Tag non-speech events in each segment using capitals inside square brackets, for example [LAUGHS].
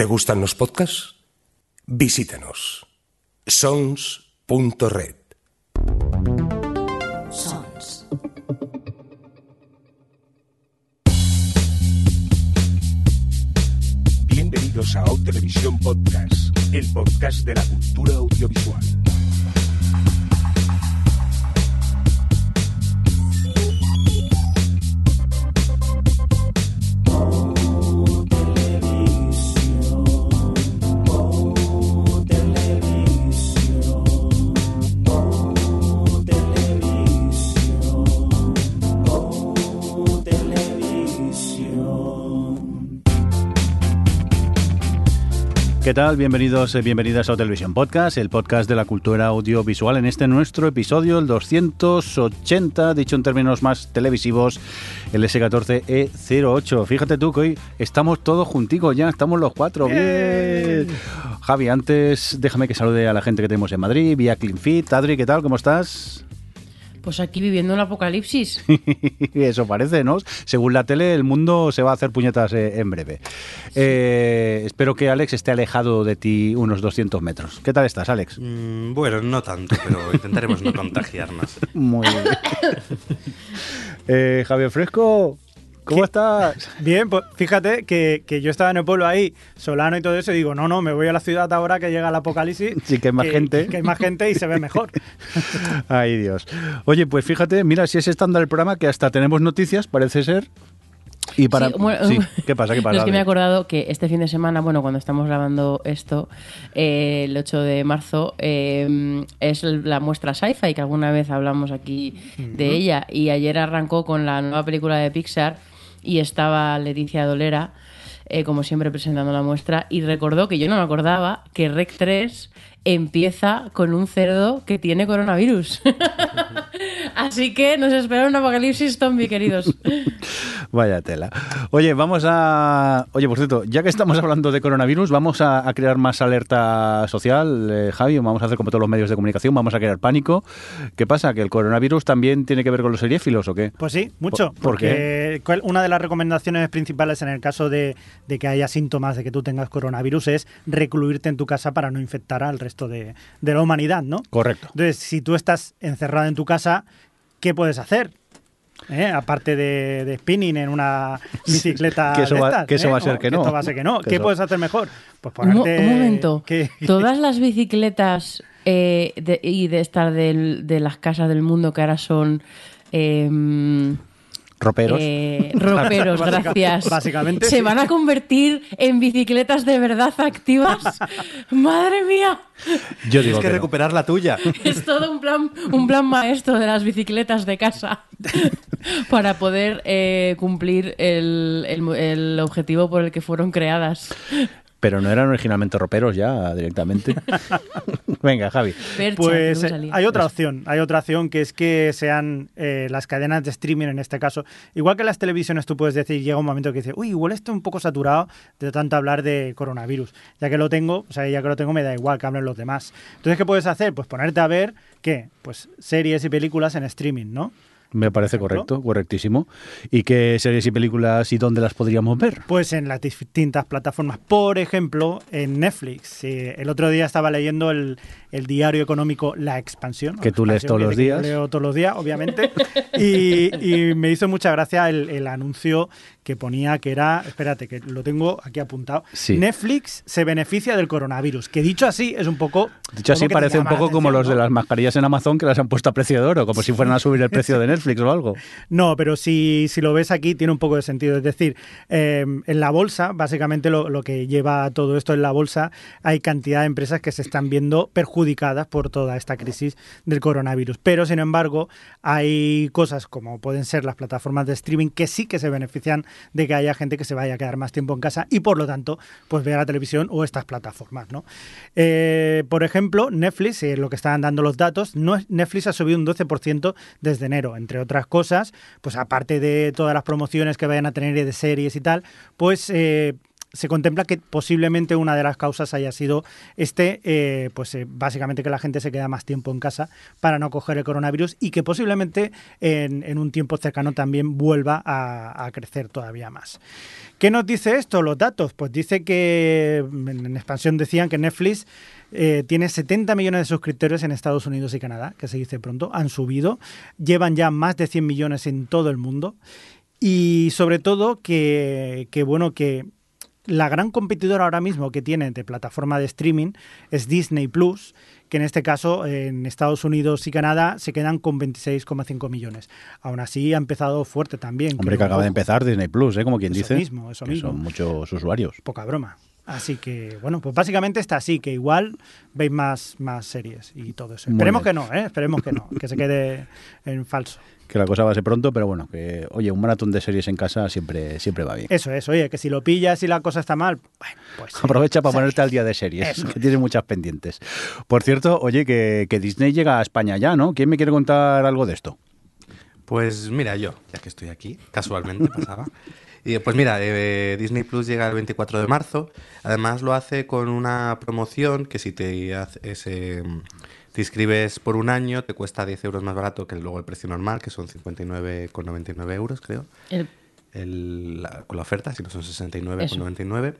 ¿Te gustan los podcasts? Visítanos. sons.red. Sons. Bienvenidos a O Televisión Podcast, el podcast de la cultura audiovisual. ¿Qué tal? Bienvenidos, eh, bienvenidas a Televisión Podcast, el podcast de la cultura audiovisual. En este nuestro episodio, el 280, dicho en términos más televisivos, el S14E08. Fíjate tú que hoy estamos todos junticos ya, estamos los cuatro. Bien. Javi, antes déjame que salude a la gente que tenemos en Madrid, vía CleanFit. Adri, ¿qué tal? ¿Cómo estás? Pues aquí viviendo el apocalipsis. [LAUGHS] Eso parece, ¿no? Según la tele, el mundo se va a hacer puñetas eh, en breve. Eh, espero que Alex esté alejado de ti unos 200 metros. ¿Qué tal estás, Alex? Mm, bueno, no tanto, pero intentaremos no contagiarnos. [LAUGHS] Muy bien. [LAUGHS] Eh, Javier Fresco, ¿cómo estás? Bien, pues fíjate que, que yo estaba en el pueblo ahí, Solano y todo eso, y digo, no, no, me voy a la ciudad ahora que llega el apocalipsis. Sí, que hay más gente. Que hay más gente y se ve mejor. [LAUGHS] Ay, Dios. Oye, pues fíjate, mira, si es estándar el programa que hasta tenemos noticias, parece ser. Y para... Sí, bueno, Sí, [LAUGHS] ¿Qué pasa? ¿Qué No, pasa? es que me he acordado que este fin de semana, bueno, cuando estamos grabando esto, eh, el 8 de marzo, eh, es la muestra Sci-Fi, que alguna vez hablamos aquí de ella. Y ayer arrancó con la nueva película de Pixar y estaba Leticia Dolera, eh, como siempre, presentando la muestra. Y recordó que yo no me acordaba que Rec 3 empieza con un cerdo que tiene coronavirus. [LAUGHS] Así que nos espera un apocalipsis zombie, queridos. [LAUGHS] Vaya tela. Oye, vamos a. Oye, por cierto, ya que estamos hablando de coronavirus, vamos a, a crear más alerta social, eh, Javi. Vamos a hacer como todos los medios de comunicación, vamos a crear pánico. ¿Qué pasa? ¿Que el coronavirus también tiene que ver con los seriéfilos o qué? Pues sí, mucho. ¿Por- por porque cuál- una de las recomendaciones principales en el caso de, de que haya síntomas de que tú tengas coronavirus es recluirte en tu casa para no infectar al resto de, de la humanidad, ¿no? Correcto. Entonces, si tú estás encerrado en tu casa, ¿qué puedes hacer? ¿Eh? Aparte de, de spinning en una bicicleta. [LAUGHS] Que eso de va- estas, que eso ¿eh? va a ser que no. Esto va a ser que no. Que ¿Qué eso- puedes hacer mejor? Pues ponerte. un momento. ¿Qué? [LAUGHS] Todas las bicicletas eh, de- y de estas de las casas del mundo que ahora son em, Roperos. eh, [LAUGHS] roperos, gracias. básicamente, se sí. van a convertir en bicicletas de verdad activas. [LAUGHS] Madre mía, Yo Tienes que que no. recuperar la tuya. [LAUGHS] es todo un plan, un plan maestro de las bicicletas de casa para poder eh, cumplir el, el- el objetivo por el que fueron creadas. Pero no eran originalmente roperos ya directamente. [LAUGHS] Venga, Javi. Percha, Pues eh, hay otra opción, hay otra opción que es que sean eh, las cadenas de streaming en este caso. Igual que las televisiones tú puedes decir, llega un momento que dices, uy, igual estoy un poco saturado de tanto hablar de coronavirus. Ya que lo tengo, o sea, ya que lo tengo me da igual que hablen los demás. Entonces, ¿qué puedes hacer? Pues ponerte a ver, ¿qué? Pues series y películas en streaming, ¿no? Me parece correcto, correctísimo. ¿Y qué series y películas y dónde las podríamos ver? Pues en las distintas plataformas. Por ejemplo, en Netflix. Eh, el otro día estaba leyendo el, el diario económico La Expansión. Que tú lees todos los días. Leo todos los días, obviamente. [LAUGHS] y, y me hizo mucha gracia el, el anuncio que ponía que era, espérate, que lo tengo aquí apuntado. Sí. Netflix se beneficia del coronavirus. Que dicho así es un poco... Dicho así, parece un poco como los de las mascarillas en Amazon que las han puesto a precio de oro, como si fueran a subir el precio de Netflix o algo. [LAUGHS] No, pero si, si lo ves aquí tiene un poco de sentido. Es decir, eh, en la bolsa, básicamente lo, lo que lleva todo esto en la bolsa, hay cantidad de empresas que se están viendo perjudicadas por toda esta crisis del coronavirus. Pero, sin embargo, hay cosas como pueden ser las plataformas de streaming que sí que se benefician de que haya gente que se vaya a quedar más tiempo en casa y, por lo tanto, pues vea la televisión o estas plataformas. ¿no? Eh, por ejemplo, Netflix, eh, lo que estaban dando los datos, no Netflix ha subido un 12% desde enero, entre otras cosas, pues aparte de todas las promociones que vayan a tener de series y tal, pues eh, se contempla que posiblemente una de las causas haya sido este, eh, pues eh, básicamente que la gente se queda más tiempo en casa para no coger el coronavirus y que posiblemente en, un tiempo cercano también vuelva a, crecer todavía más. ¿Qué nos dice esto, los datos? Pues dice que en, expansión decían que Netflix eh, tiene 70 millones de suscriptores en Estados Unidos y Canadá, que se dice pronto, han subido, llevan ya más de 100 millones en todo el mundo y sobre todo que bueno, que la gran competidora ahora mismo que tiene de plataforma de streaming es Disney Plus, que en este caso en Estados Unidos y Canadá se quedan con 26,5 millones. Aún así ha empezado fuerte también. Hombre, que acaba de empezar Disney Plus, ¿eh? como quien Eso dice. mismo, eso que mismo. Son muchos usuarios. Poca broma. Así que, bueno, pues básicamente está así, que igual veis más, más series y todo eso. Esperemos que no, ¿eh? Esperemos que no, que se quede en falso. Que la cosa va a ser pronto, pero bueno, que oye, un maratón de series en casa siempre, siempre va bien. Eso es, oye, que si lo pillas y la cosa está mal, bueno, pues... Aprovecha para ponerte al día de series, Eso que tiene muchas pendientes. Por cierto, oye, que, que Disney llega a España ya, ¿no? ¿Quién me quiere contar algo de esto? Pues mira, yo, ya que estoy aquí, casualmente pasaba. Y pues mira, eh, Disney Plus llega el 24 de marzo. Además lo hace con una promoción que si te, haces, eh, te inscribes por un año te cuesta 10 euros más barato que luego el precio normal, que son 59,99 euros, creo. El- el- la- con la oferta, si no son 69,99.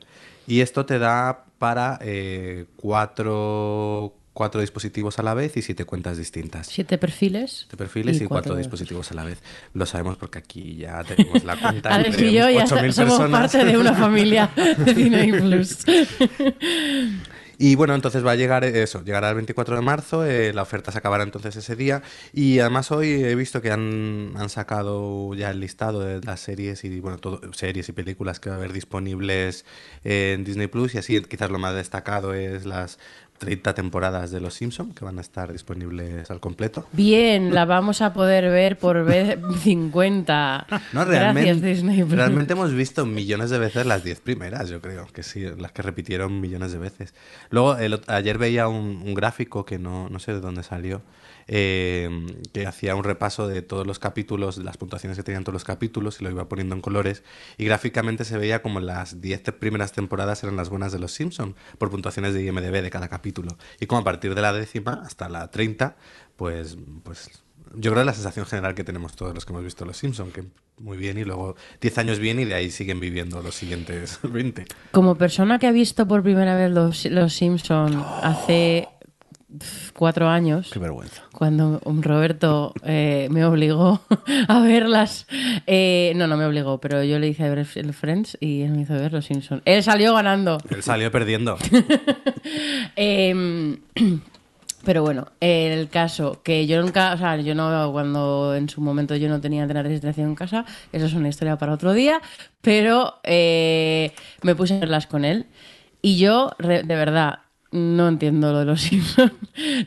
Y esto te da para eh, cuatro, cuatro dispositivos a la vez y siete cuentas distintas. siete perfiles. Siete perfiles y, cuatro, cuatro- dispositivos a la vez. Lo sabemos porque aquí ya tenemos la [LAUGHS] cuenta. Alex y yo ya 8.000 somos personas. parte de una familia [LAUGHS] de Disney Plus. Y bueno, entonces va a llegar eso, llegará el 24 de marzo, eh, la oferta se acabará entonces ese día. Y además hoy he visto que han, han sacado ya el listado de las series y bueno, todo, series y películas que va a haber disponibles en Disney Plus. Y así quizás lo más destacado es las 30 temporadas de Los Simpson que van a estar disponibles al completo. Bien, la vamos a poder ver por vez [LAUGHS] 50. No, realmente, Gracias, Disney realmente hemos visto millones de veces las 10 primeras, yo creo, que sí, las que repitieron millones de veces. Luego, el ayer veía un, un gráfico que no, no sé de dónde salió, eh, que hacía un repaso de todos los capítulos, de las puntuaciones que tenían todos los capítulos y lo iba poniendo en colores. Y gráficamente se veía como las 10 te- primeras temporadas eran las buenas de los Simpson por puntuaciones de IMDB de cada capítulo. Y como a partir de la décima hasta la 30, pues, pues yo creo que la sensación general que tenemos todos los que hemos visto Los Simpson, que muy bien y luego 10 años bien y de ahí siguen viviendo los siguientes [LAUGHS] 20. Como persona que ha visto por primera vez Los, los Simpson hace cuatro años, Qué vergüenza. cuando Roberto eh, me obligó [LAUGHS] a verlas. Eh, no, no me obligó, pero yo le hice ver el Friends y él me hizo ver Los Simpson. Él salió ganando. Él salió perdiendo. [LAUGHS] Eh, [CLEARS THROAT] pero bueno, el caso que yo nunca, o sea, yo no, cuando en su momento yo no tenía de registración en casa, eso es una historia para otro día, pero eh, me puse a verlas con él y yo, de verdad, no entiendo lo de los [LAUGHS] Simpsons.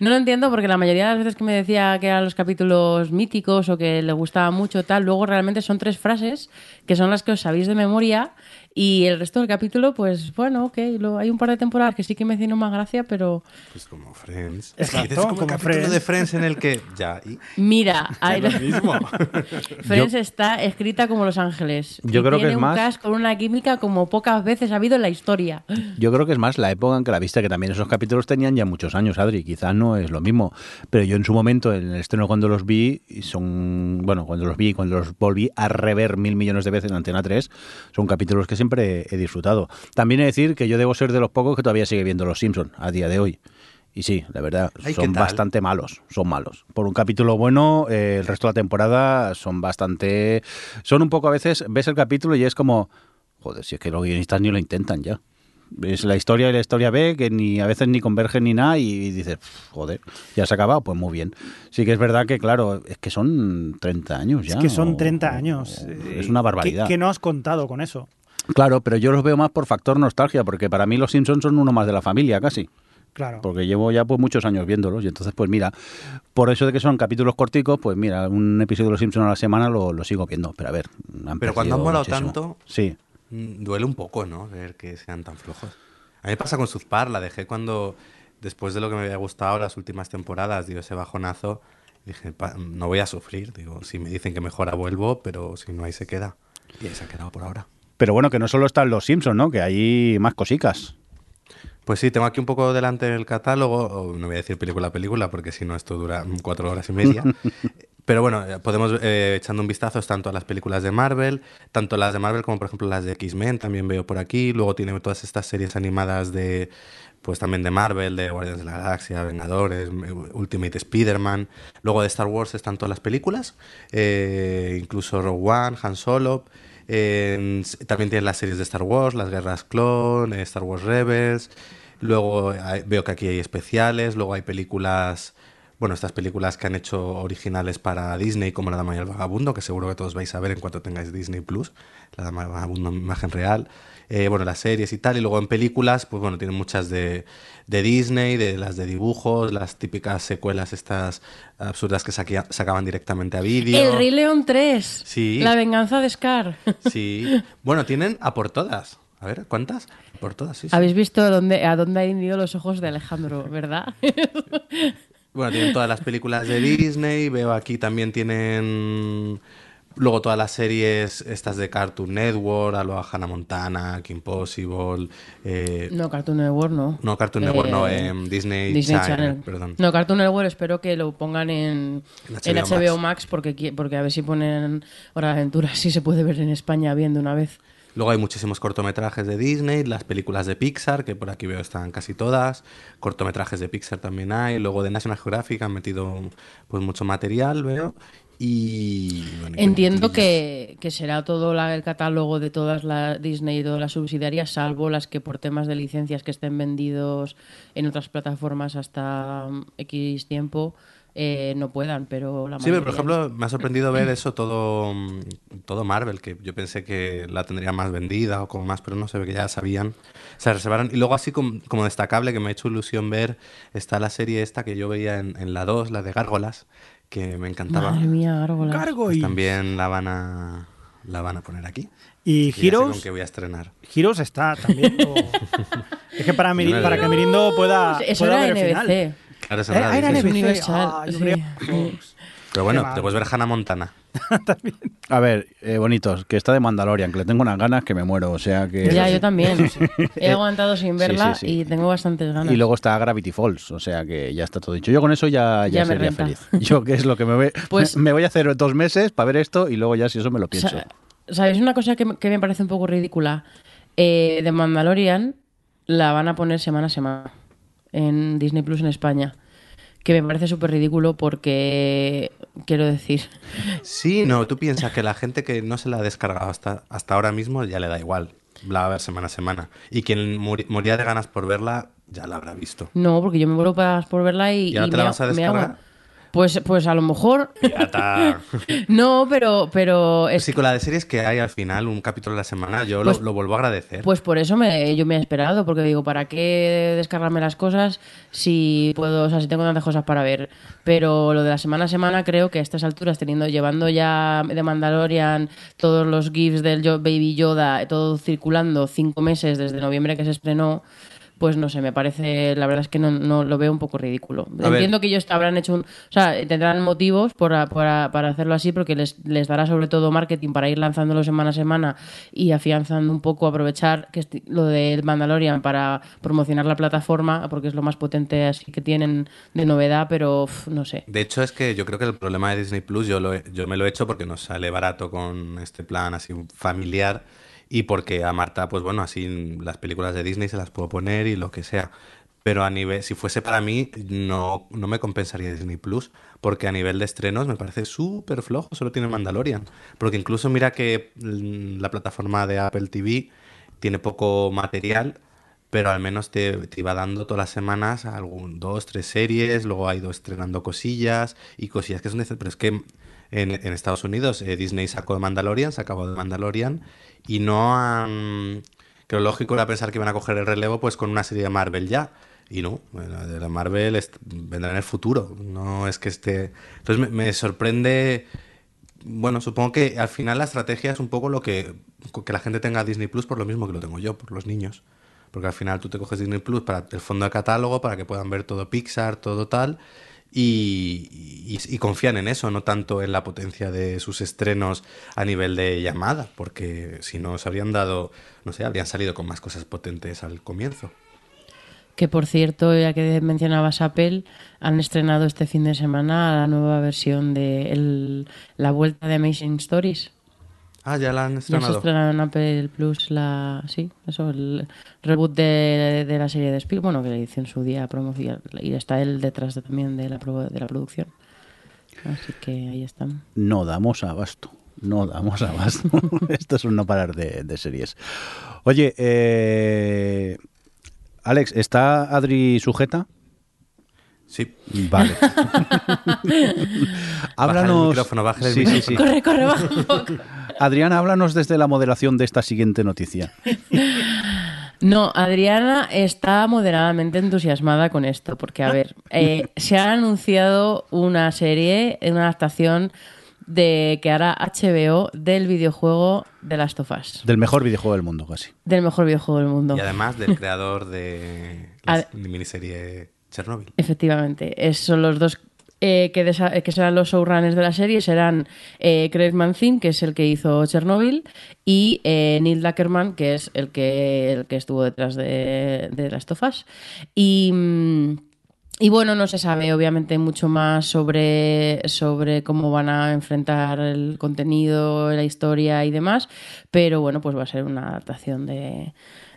No lo entiendo porque la mayoría de las veces que me decía que eran los capítulos míticos o que le gustaba mucho tal, luego realmente son tres frases que son las que os sabéis de memoria y el resto del capítulo, pues bueno, ok, lo- hay un par de temporadas que sí que me hicieron más gracia, pero Pues como Friends. Exacto, Es como, como capítulo Friends. de Friends en el que... Ya, y... mira, [LAUGHS] hay- lo mismo. [LAUGHS] Friends está escrita como Los Ángeles. Yo y creo que tiene es un más- cast con una química como pocas veces ha habido en la historia. [GASPS] Yo creo que es más la época en que la viste, que también esos capítulos tenían ya muchos años, Adri. Quizás no es lo mismo. Pero yo en su momento, en el estreno cuando los vi, y son. Bueno, cuando los vi, cuando los volví a rever mil millones de veces en Antena 3, son capítulos que siempre he disfrutado. También he de decir que yo debo ser de los pocos que todavía sigue viendo Los Simpsons a día de hoy. Y sí, la verdad, ¿qué son bastante malos, son malos. Por un capítulo bueno, eh, el resto de la temporada son bastante... Son un poco a veces, ves el capítulo y es como, joder, si es que los guionistas ni lo intentan ya. Es la historia y la historia B que ni a veces ni convergen ni nada y dices, "Pff, joder, ya se ha acabado, pues muy bien. Sí que es verdad que, claro, es que son 30 años ya. Es que son o- 30 o- años. Es una ¿Qué, barbaridad. qué no has contado con eso? Claro, pero yo los veo más por factor nostalgia, porque para mí los Simpsons son uno más de la familia casi. Claro. Porque llevo ya pues muchos años viéndolos y entonces pues mira, por eso de que son capítulos corticos, pues mira, un episodio de Los Simpsons a la semana lo, lo sigo viendo. Pero a ver, han Pero cuando han molado muchísimo. tanto- Sí, Mm, Duele un poco, ¿no? Ver que sean tan flojos. A mí me pasa con South Park, la dejé cuando, después de lo que me había gustado las últimas temporadas, dio ese bajonazo, dije, "Pa- no voy a sufrir, digo, si me dicen que mejora vuelvo, pero si no ahí se queda. Y ahí se ha quedado por ahora. Pero bueno, que no solo están los Simpsons, ¿no? Que hay más cosicas. Pues sí, tengo aquí un poco delante el catálogo, no voy a decir película a película, porque si no esto dura cuatro horas y media. [LAUGHS] Pero bueno, podemos, eh, echando un vistazo, tanto a las películas de Marvel, tanto las de Marvel como por ejemplo las de X-Men, también veo por aquí. Luego tiene todas estas series animadas de, pues también de Marvel, de Guardianes de la Galaxia, Vengadores, Ultimate Spider-Man. Luego de Star Wars están todas las películas, eh, incluso Rogue One, Han Solo. Eh, también tienen las series de Star Wars, las Guerras Clone, Star Wars Rebels. Luego veo que aquí hay especiales, luego hay películas, bueno, estas películas que han hecho originales para Disney, como La Dama y el Vagabundo, que seguro que todos vais a ver en cuanto tengáis Disney Plus, La Dama y el Vagabundo en imagen real. Eh, bueno, las series y tal, y luego en películas, pues bueno, tienen muchas de, de Disney, de las de dibujos, las típicas secuelas estas absurdas que saquea- sacaban directamente a vídeo. El Rey León 3. Sí. La venganza de Scar. [LAUGHS] Sí. Bueno, tienen a por todas. A ver, ¿cuántas? Por todas, sí. sí. Habéis visto dónde, a dónde han ido los ojos de Alejandro, ¿verdad? [LAUGHS] Bueno, tienen todas las películas de Disney. Veo aquí también tienen. Luego todas las series estas de Cartoon Network, Aloha Hannah Montana, Kim Possible. eh, no, Cartoon Network no. no, Cartoon Network, no, Eh, em, Disney, Disney Channel, Channel. perdón. No, Cartoon Network espero que lo pongan en, En en HBO Max. Max, porque, porque a ver si ponen Hora de Aventura, [LAUGHS] si se puede ver en España bien de una vez. Luego hay muchísimos cortometrajes de Disney, las películas de Pixar, que por aquí veo están casi todas. Cortometrajes de Pixar también hay. Luego de National Geographic han metido pues mucho material, veo. Y bueno, Entiendo que, que será todo la- el catálogo de todas las Disney y todas las subsidiarias, salvo las que por temas de licencias que estén vendidos en otras plataformas hasta mm, X tiempo eh, no puedan, pero la Sí, pero por ejemplo, me ha sorprendido ver eso todo, mm, todo Marvel, que yo pensé que la tendría más vendida o como más, pero no se ve que ya sabían. Se reservaron. Y luego, así como, como destacable, que me ha hecho ilusión ver, está la serie esta que yo veía en, en la 2, la de Gárgolas, que me encantaba. Madre mía, Gárgolas. Cargo Pues y, también la van a, la van a poner aquí. y Heroes. con qué voy a estrenar. Heroes está también. o- [LAUGHS] es que para, No, no, para que Mirindo pueda, Eso pueda era ver el final. NBC. Claro, esa Eh, era NBC. universal, Ah, yo sí. Pero bueno, te puedes ver Hannah Montana. [LAUGHS] A ver, eh, bonitos, que está de Mandalorian, que le tengo unas ganas que me muero, o sea que... Ya, yo también. [LAUGHS] He aguantado sin verla sí, sí. y tengo bastantes ganas. Y luego está Gravity Falls, o sea que ya está todo dicho. Yo con eso ya, ya, sería feliz. [LAUGHS] Yo que es lo que me voy... Pues- me voy a hacer dos meses para ver esto y luego ya si eso me lo pienso. Sa- ¿Sabéis una cosa que, me- que me parece un poco ridícula? Eh, de Mandalorian la van a poner semana a semana en Disney Plus en España. Que me parece súper ridículo porque, quiero decir, Sí, no, tú piensas que la gente que no se la ha descargado hasta, hasta ahora mismo ya le da igual. La va a ver semana a semana. Y quien muri- moría de ganas por verla ya la habrá visto. no, porque yo me vuelvo para- por verla y, ¿Y ahora y te la vas a descargar? Pues, pues a lo mejor. Ya está. [LAUGHS] No, pero, pero es Sí, con la de series que hay al final, un capítulo a la semana, yo Pues- lo, lo vuelvo a agradecer. Pues por eso me, yo me he esperado, porque digo, ¿para qué descargarme las cosas si puedo, o sea, si tengo tantas cosas para ver? Pero lo de la semana a semana creo que a estas alturas, teniendo, llevando ya de Mandalorian todos los GIFs del Yo- Baby Yoda, todo circulando cinco meses desde noviembre que se estrenó, pues no sé, me parece, la verdad es que no, no lo veo un poco ridículo. A ver. Entiendo que ellos habrán hecho un, o sea, tendrán motivos para, para, para hacerlo así porque les, les dará sobre todo marketing para ir lanzándolo semana a semana y afianzando un poco, aprovechar que lo del Mandalorian para promocionar la plataforma porque es lo más potente así que tienen de novedad, pero uf, no sé. De hecho, es que yo creo que el problema de Disney Plus yo, lo he- yo me lo he hecho porque nos sale barato con este plan así familiar y porque a Marta, pues bueno, así las películas de Disney se las puedo poner y lo que sea. Pero a nivel, si fuese para mí, no, no me compensaría Disney Plus, porque a nivel de estrenos me parece súper flojo, solo tiene Mandalorian. Porque incluso mira que mm, la plataforma de Apple TV tiene poco material, pero al menos te, te iba dando todas las semanas algún dos, tres series, luego ha ido estrenando cosillas y cosillas que son de... Pero es que en, en Estados Unidos eh, Disney sacó de Mandalorian, se acabó de Mandalorian y no han... Que lo lógico era pensar que iban a coger el relevo pues con una serie de Marvel ya. Y no, bueno, de la Marvel vendrá en el futuro. No es que esté... Entonces me, me sorprende... Bueno, supongo que al final la estrategia es un poco lo que... Que la gente tenga Disney Plus por lo mismo que lo tengo yo, por los niños. Porque al final tú te coges Disney Plus para el fondo de catálogo, para que puedan ver todo Pixar, todo tal. Y, confían en eso, no tanto en la potencia de sus estrenos a nivel de llamada, porque si no se habrían dado, no sé, habrían salido con más cosas potentes al comienzo. Que por cierto, ya que mencionabas Apple, han estrenado este fin de semana la nueva versión de la vuelta de Amazing Stories. Ah, ya la han Ya se estrenado. estrenado en Apple Plus la, sí, eso, el reboot de, de la serie de Spielberg, bueno, que le hizo en su día promoción y está él detrás de- también de la, de la producción. Así que ahí están. No damos abasto. No damos abasto. [LAUGHS] Esto es un no parar de, de series. Oye, eh, Alex, ¿está Adri sujeta? Sí. Vale. [LAUGHS] el micrófono, bájale el Sí, sí, sí. micrófono. Corre, corre, baja un poco. [LAUGHS] Adriana, háblanos desde la moderación de esta siguiente noticia. No, Adriana está moderadamente entusiasmada con esto, porque, a ver, eh, se ha anunciado una serie, una adaptación de que hará HBO del videojuego de Last of Us, Del mejor videojuego del mundo, casi. del mejor videojuego del mundo. Y además del creador de [LAUGHS] la miniserie Chernobyl. Efectivamente, es- son los dos eh, que, desa- que serán los showrunners de la serie, serán eh, Craig Manzin, que es el que hizo Chernobyl, y eh, Neil Druckmann, que es el que, el que estuvo detrás de, de Last of Us. Y... mm, y bueno, no se sabe obviamente mucho más sobre, sobre cómo van a enfrentar el contenido, la historia y demás, pero bueno, pues va a ser una adaptación de,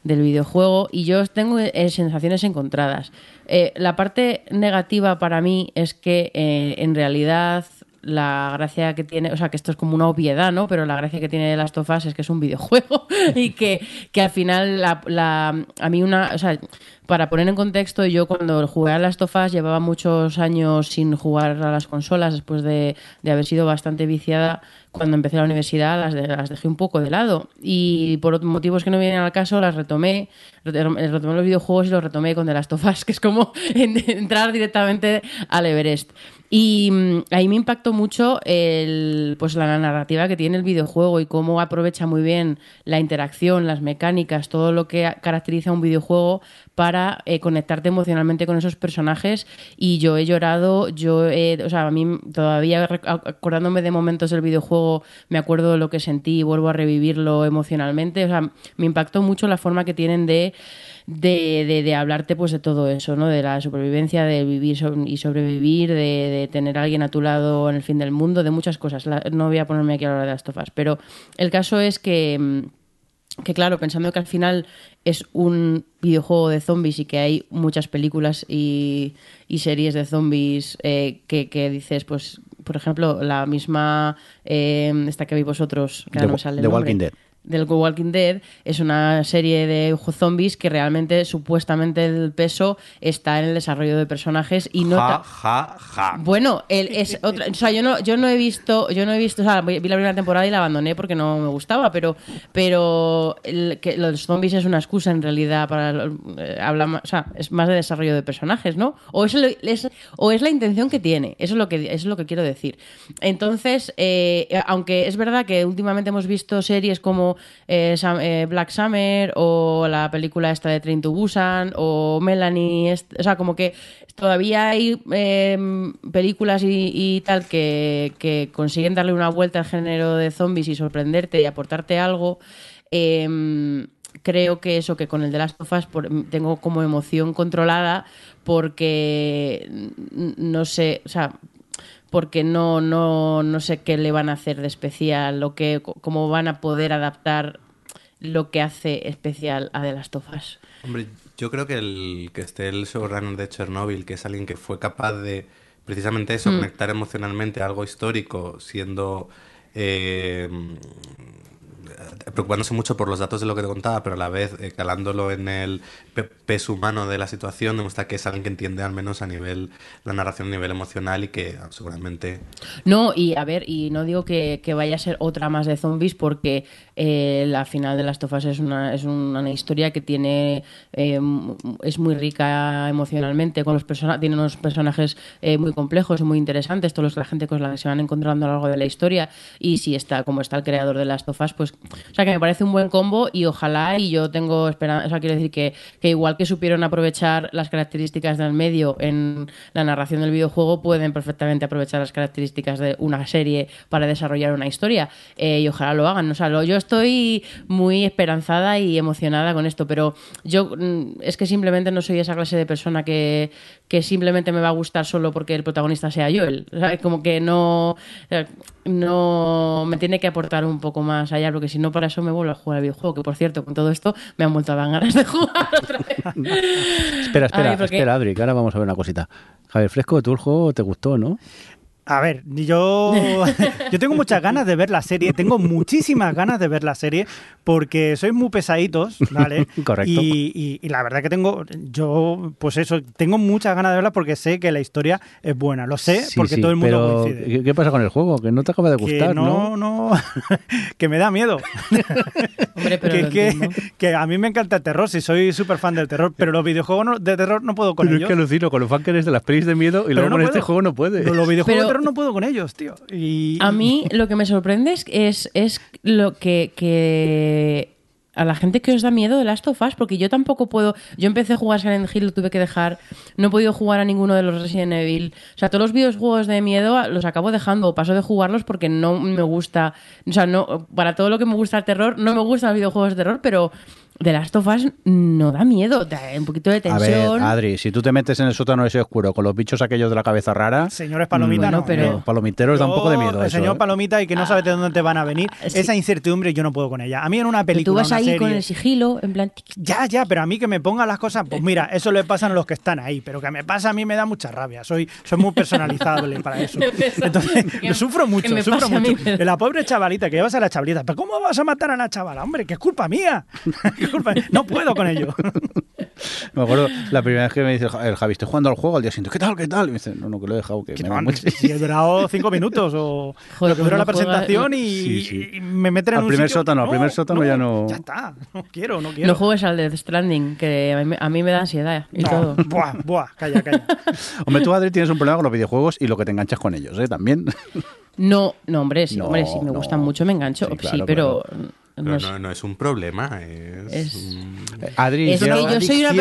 del videojuego y yo tengo eh, sensaciones encontradas. Eh, la parte negativa para mí es que eh, en realidad la gracia que tiene, o sea, que esto es como una obviedad, ¿no? Pero la gracia que tiene Last of Us es que es un videojuego [LAUGHS] y que, que al final la, la- a mí una, o sea, para poner en contexto, yo cuando jugué a Last of Us llevaba muchos años sin jugar a las consolas después de, de haber sido bastante viciada. Cuando empecé la universidad las, de- las dejé un poco de lado y por motivos que no vienen al caso las retomé, retomé los videojuegos y los retomé con The Last of que es como en- [LAUGHS] entrar directamente al Everest. Y mm, ahí me impactó mucho el, pues la narrativa que tiene el videojuego y cómo aprovecha muy bien la interacción, las mecánicas, todo lo que caracteriza a un videojuego para eh, conectarte emocionalmente con esos personajes. Y yo he llorado, yo he, o sea, a mí todavía acordándome de momentos del videojuego, me acuerdo de lo que sentí y vuelvo a revivirlo emocionalmente. O sea, me impactó mucho la forma que tienen de de, de, de hablarte pues de todo eso, ¿no? De la supervivencia, de vivir y sobrevivir, de, de tener a alguien a tu lado en el fin del mundo, de muchas cosas. La- no voy a ponerme aquí a hablar de las tofas, pero el caso es que, mm, que, claro, pensando que al final es un videojuego de zombies y que hay muchas películas y, y series de zombies eh, que, que dices, pues, por ejemplo, la misma, eh, esta que veis vosotros, que The no me Wa- sale The Walking Dead. Del The Walking Dead es una serie de zombies que realmente supuestamente el peso está en el desarrollo de personajes y no Ja, ja, ja. bueno, el, es [LAUGHS] otra, o sea, yo no, yo no he visto, yo no he visto, o sea, vi la primera temporada y la abandoné porque no me gustaba, pero, pero el, que los zombies es una excusa en realidad para eh, hablar, más- o sea, es más de desarrollo de personajes, ¿no? O es, o es la intención que tiene, eso es lo que, eso es lo que quiero decir. Entonces, eh, aunque es verdad que últimamente hemos visto series como eh, eh, Black Summer o la película esta de Train to Busan o Melanie, o sea, como que todavía hay eh, películas y, tal que, que consiguen darle una vuelta al género de zombies y sorprenderte y aportarte algo. Eh, creo que eso, que con el de Us por- tengo como emoción controlada porque no sé, o sea, porque no, no, no sé qué le van a hacer de especial, lo que, cómo van a poder adaptar lo que hace especial a The Last of Us. Hombre, yo creo que el que esté el showrunner de Chernobyl, que es alguien que fue capaz de precisamente eso, conectar emocionalmente a algo histórico, siendo eh, preocupándose mucho por los datos de lo que te contaba, pero a la vez eh, calándolo en el pe- peso humano de la situación, demuestra que es alguien que entiende al menos a nivel la narración a nivel emocional y que ah, seguramente No, y a ver, y no digo que, que vaya a ser otra más de zombies porque eh, la final de las tofas es una, es una historia que tiene eh, es muy rica emocionalmente, con los persona tiene unos personajes eh, muy complejos, muy interesantes, todos los que la gente con la que se van encontrando a lo largo de la historia, y si está, como está el creador de las tofas, pues o sea, que me parece un buen combo y ojalá, y yo tengo esperanza, o sea, quiero decir que, que igual que supieron aprovechar las características del medio en la narración del videojuego, pueden perfectamente aprovechar las características de una serie para desarrollar una historia. Eh, y ojalá lo hagan. O sea, lo- yo estoy muy esperanzada y emocionada con esto, pero yo mm, es que simplemente no soy esa clase de persona que, que simplemente me va a gustar solo porque el protagonista sea Joel. O sea, como que no, eh, no me tiene que aportar un poco más allá, porque si no, para eso me vuelvo a jugar al videojuego. Que por cierto, con todo esto me han vuelto a dar ganas de jugar otra vez. [LAUGHS] Espera, espera, Ay, porque- espera, Adri, que ahora vamos a ver una cosita. Javier Fresco, tú el juego te gustó, ¿no? A ver, yo, [LAUGHS] yo tengo muchas ganas de ver la serie, tengo muchísimas ganas de ver la serie porque sois muy pesaditos, ¿vale? [LAUGHS] Correcto. Y, y- y la verdad que tengo, yo, pues eso, tengo muchas ganas de verla porque sé que la historia es buena, lo sé Sí, porque sí, todo el mundo pero coincide. ¿qué, qué pasa con el juego? Que no te acaba de gustar, que no, no, [LAUGHS] que me da miedo. Hombre, pero que, lo que, a mí me encanta el terror, si soy súper fan del terror, pero los videojuegos no- de terror no puedo con Pero es ellos. que alucino con los fan que eres de las pelis de miedo y Pero luego no con este juego no puede. Los videojuegos Pero- de no puedo con ellos, tío. Y, A mí lo que me sorprende es, es, lo que, que a la gente que os da miedo de Last of Us, porque yo tampoco puedo. Yo empecé a jugar Silent Hill, lo tuve que dejar. No he podido jugar a ninguno de los Resident Evil. O sea, todos los videojuegos de miedo los acabo dejando paso de jugarlos porque no me gusta. O sea, no para todo lo que me gusta el terror, no me gustan los videojuegos de terror, pero de Last of Us no da miedo. Da un poquito de A tensión. ver, Adri, si tú te metes en el sótano ese oscuro con los bichos aquellos de la cabeza rara, Señores Palomita, Bueno, no. pero- los palomiteros da un poco de miedo. El eso, señor ¿eh? Palomita y que no sabes de dónde te van a venir. sí. Esa incertidumbre yo no puedo con ella. A mí en una película, tú vas una ahí serie, con el sigilo, en plan. Ya, ya, pero a mí que me pongan las cosas, pues mira, eso le pasan a los que están ahí, pero que me pasa a mí me da mucha rabia. Soy, soy muy personalizable [LAUGHS] para eso. Entonces, Que- sufro mucho, me sufro pasa a mí, mucho. pero- la pobre chavalita que llevas a la chavalita, pero ¿cómo vas a matar a la chavala? Hombre, que es culpa mía. [LAUGHS] ¿Qué es culpa mía? No puedo con ello. [LAUGHS] Me acuerdo la primera vez que me dice el Ja- el Javi, estoy jugando al juego al día siguiente, ¿qué tal, qué tal? Y me dice, no, no, que lo he dejado, que me da No, mucho. si he durado cinco minutos o Joder, lo que dura pues la no juega- presentación y, Sí, sí. y me meten en Al un primer sitio- sótano, al primer sótano ya no- Ya está, no quiero, no quiero. No juegues al Death Stranding, que a mí, a mí me da ansiedad y No, todo. [LAUGHS] Buah, buah, calla, calla. [LAUGHS] Hombre, tú, Adri, tienes un problema con los videojuegos y lo que te enganchas con ellos, ¿eh? También. No, no, hombre, sí, No, hombre, sí, me no. gustan mucho, me engancho. Sí, Sí, claro, pero. Pero No, no, es un problema, es, Es- un- Adri, Es que yo- yo soy una,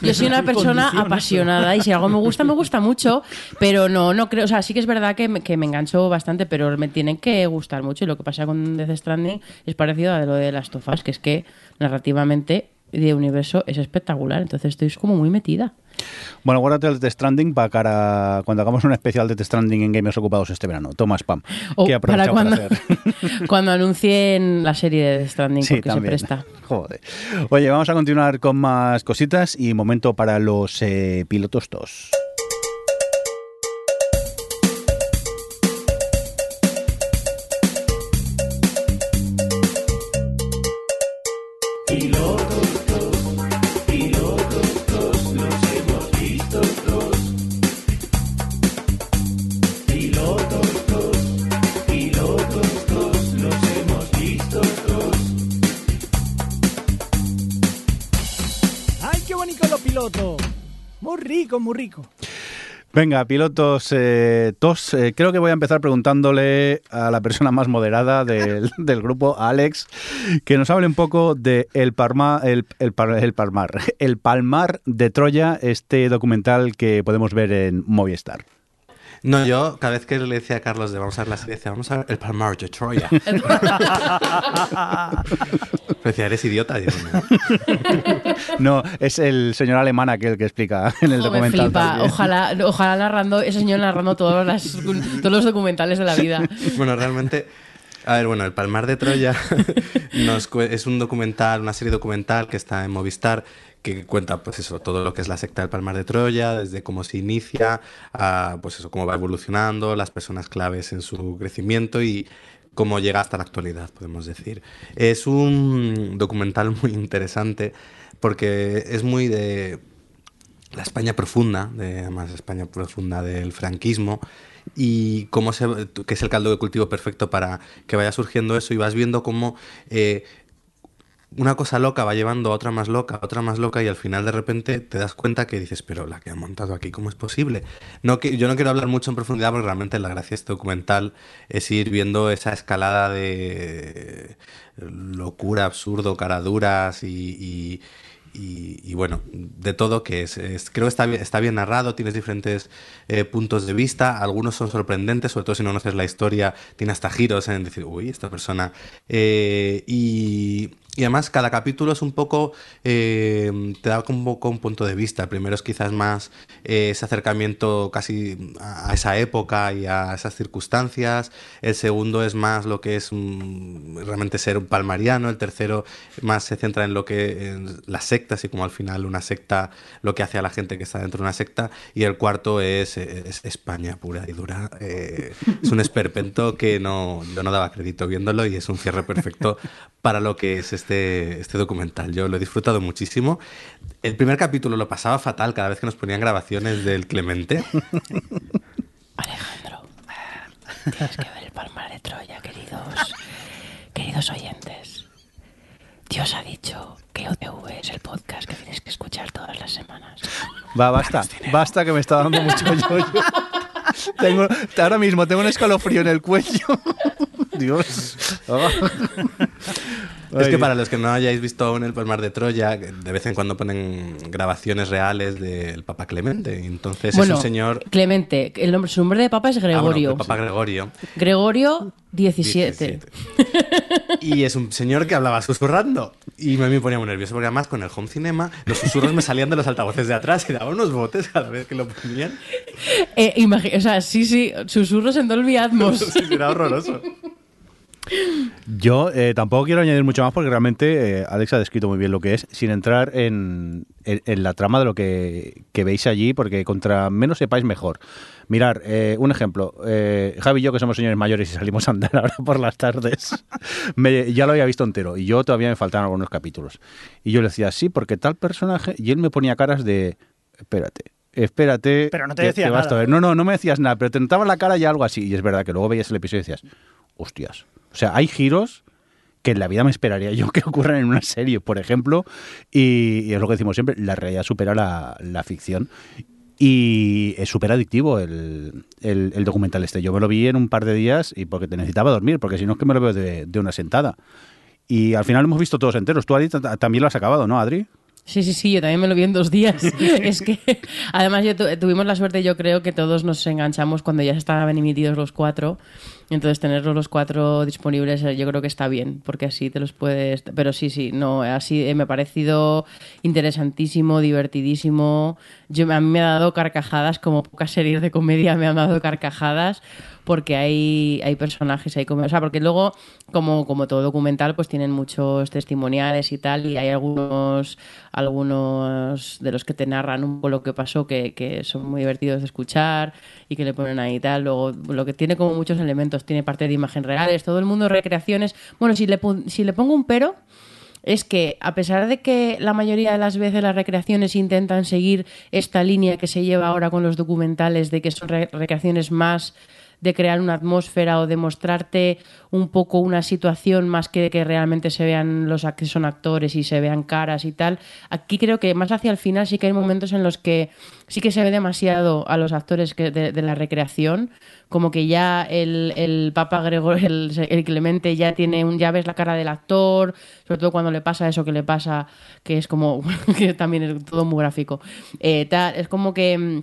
yo soy una persona apasionada y si algo me gusta, me gusta mucho, pero no, no creo, o sea, sí que es verdad que me, que me engancho bastante, pero me tienen que gustar mucho y lo que pasa con Death Stranding es parecido a lo de las tofas, que es que narrativamente de universo es espectacular, entonces estoy como muy metida. Bueno, guárdate el Death Stranding para cara cuando hagamos un especial de Death Stranding en Gamers Ocupados este verano. Toma spam. O que para cuando, hacer. [LAUGHS] cuando anuncien la serie de Death Stranding, Sí, porque también. se presta. Joder. Oye, vamos a continuar con más cositas y momento para los eh, pilotos 2. Rico, muy rico. Venga, pilotos eh, TOS, eh, creo que voy a empezar preguntándole a la persona más moderada del, [LAUGHS] del grupo, Alex, que nos hable un poco de El, Parma, el, el, el Palmar, El Palmar de Troya, este documental que podemos ver en Movistar. No, yo cada vez que le decía a Carlos de vamos a ver la serie, decía vamos a ver el Palmar de Troya. [LAUGHS] Pero decía, eres idiota. Digo, "No". [LAUGHS] No, es el señor alemán aquel que explica en el me documental. flipa. Ojalá, ojalá narrando, ese señor narrando todos, las, todos los documentales de la vida. [LAUGHS] Bueno, realmente, a ver, bueno, El Palmar de Troya nos es un documental, una serie documental que está en Movistar que cuenta pues eso, todo lo que es la secta del Palmar de Troya, desde cómo se inicia, a pues eso, cómo va evolucionando, las personas claves en su crecimiento y cómo llega hasta la actualidad, podemos decir. Es un documental [LAUGHS] muy interesante porque es muy de la España profunda, de, además España profunda del franquismo, y cómo se, que es el caldo de cultivo perfecto para que vaya surgiendo eso y vas viendo cómo eh, una cosa loca va llevando a otra más loca, a otra más loca y al final de repente te das cuenta que dices, pero la que han montado aquí, ¿cómo es posible? No, que, yo no quiero hablar mucho en profundidad porque realmente la gracia de este documental es ir viendo esa escalada de locura, absurdo, caraduras y, y y, bueno, de todo que es, creo que está, está bien narrado, tienes diferentes eh, puntos de vista, algunos son sorprendentes, sobre todo si no conoces la historia, tiene hasta giros en decir, uy, esta persona. Eh, y, y además cada capítulo es un poco, eh, te da un poco un punto de vista. Primero es quizás más eh, ese acercamiento casi a esa época y a esas circunstancias. El segundo es más lo que es realmente ser un palmariano. El tercero más se centra en lo que en las sectas y como al final una secta lo que hace a la gente que está dentro de una secta. Y el cuarto es, España pura y dura. Eh, es un esperpento que no, yo no daba crédito viéndolo y es un cierre perfecto para lo que es este, este documental. Yo lo he disfrutado muchísimo. El primer capítulo lo pasaba fatal cada vez que nos ponían grabaciones del Clemente. [LAUGHS] Alejandro, tienes que ver el Palmar de Troya, queridos, queridos oyentes. Dios ha dicho que OTV es el podcast que tienes que escuchar todas las semanas. Va, basta. Basta que me está dando mucho yo. Tengo, ahora mismo tengo un escalofrío en el cuello. [LAUGHS] Dios. Es que para los que no hayáis visto aún el Palmar de Troya, de vez en cuando ponen grabaciones reales del Papa Clemente. Entonces es un señor. Clemente, el nombre, su nombre de Papa es ah, Gregorio. Papa Gregorio. Gregorio 17. Y es un señor que hablaba susurrando. Y me, me ponía muy nervioso porque además con el home cinema los susurros me salían de los altavoces de atrás y daba unos botes cada vez que lo ponían. Eh, o sea, sí, sí, susurros en Dolby Atmos. [LAUGHS] sí, era horroroso. Yo eh, tampoco quiero añadir mucho más porque realmente eh, Alex ha descrito muy bien lo que es, sin entrar en, la trama de lo que, veis allí, porque contra menos sepáis mejor. Mirar, eh, un ejemplo. Javi y yo, que somos señores mayores y salimos a andar [LAUGHS] ahora por las tardes, [LAUGHS] ya lo había visto entero y yo todavía me faltaban algunos capítulos. Y yo le decía, sí, porque tal personaje, y él me ponía caras de, espérate, espérate. Pero no te decía nada. No, no, no me decías nada, pero te notaba la cara y algo así. Y es verdad que luego veías el episodio y decías, hostias. O sea, hay giros que en la vida me esperaría yo [LAUGHS] que ocurran en una serie, por ejemplo, y, es lo que decimos siempre, la realidad supera la, ficción. Y es súper adictivo el, documental este. Yo me lo vi en un par de días y porque te necesitaba dormir, porque si no es que me lo veo de, una sentada. Y al final lo hemos visto todos enteros. Tú, Adri, también lo has acabado, ¿no, Adri? Sí, sí, sí, yo también me lo vi en dos días. [LAUGHS] es que, además, yo tuvimos la suerte, yo creo que todos nos enganchamos cuando ya estaban emitidos los cuatro entonces tenerlos los cuatro disponibles eh, yo creo que está bien, porque así te los puedes... Pero sí, sí, no, así eh, me ha parecido interesantísimo, divertidísimo. Yo, a mí me ha dado carcajadas, como pocas series de comedia me han dado carcajadas, porque hay, hay personajes, hay o sea, porque luego, como, como todo documental, pues tienen muchos testimoniales y tal, y hay algunos, algunos de los que te narran un poco lo que pasó que, que son muy divertidos de escuchar y que le ponen ahí y tal. Luego, lo que tiene como muchos elementos, tiene parte de imagen reales, todo el mundo recreaciones. Bueno, si le, si le pongo un pero, es que a pesar de que la mayoría de las veces las recreaciones intentan seguir esta línea que se lleva ahora con los documentales de que son recreaciones más de crear una atmósfera o de mostrarte un poco una situación más que que realmente se vean los que son actores y se vean caras y tal. Aquí creo que más hacia el final sí que hay momentos en los que sí que se ve demasiado a los actores de, la recreación, como que ya el, el Papa Gregorio, el, Clemente ya tiene un, ya ves la cara del actor, sobre todo cuando le pasa eso que le pasa, que es como, [LAUGHS] que también es todo muy gráfico. Eh, es como que mm,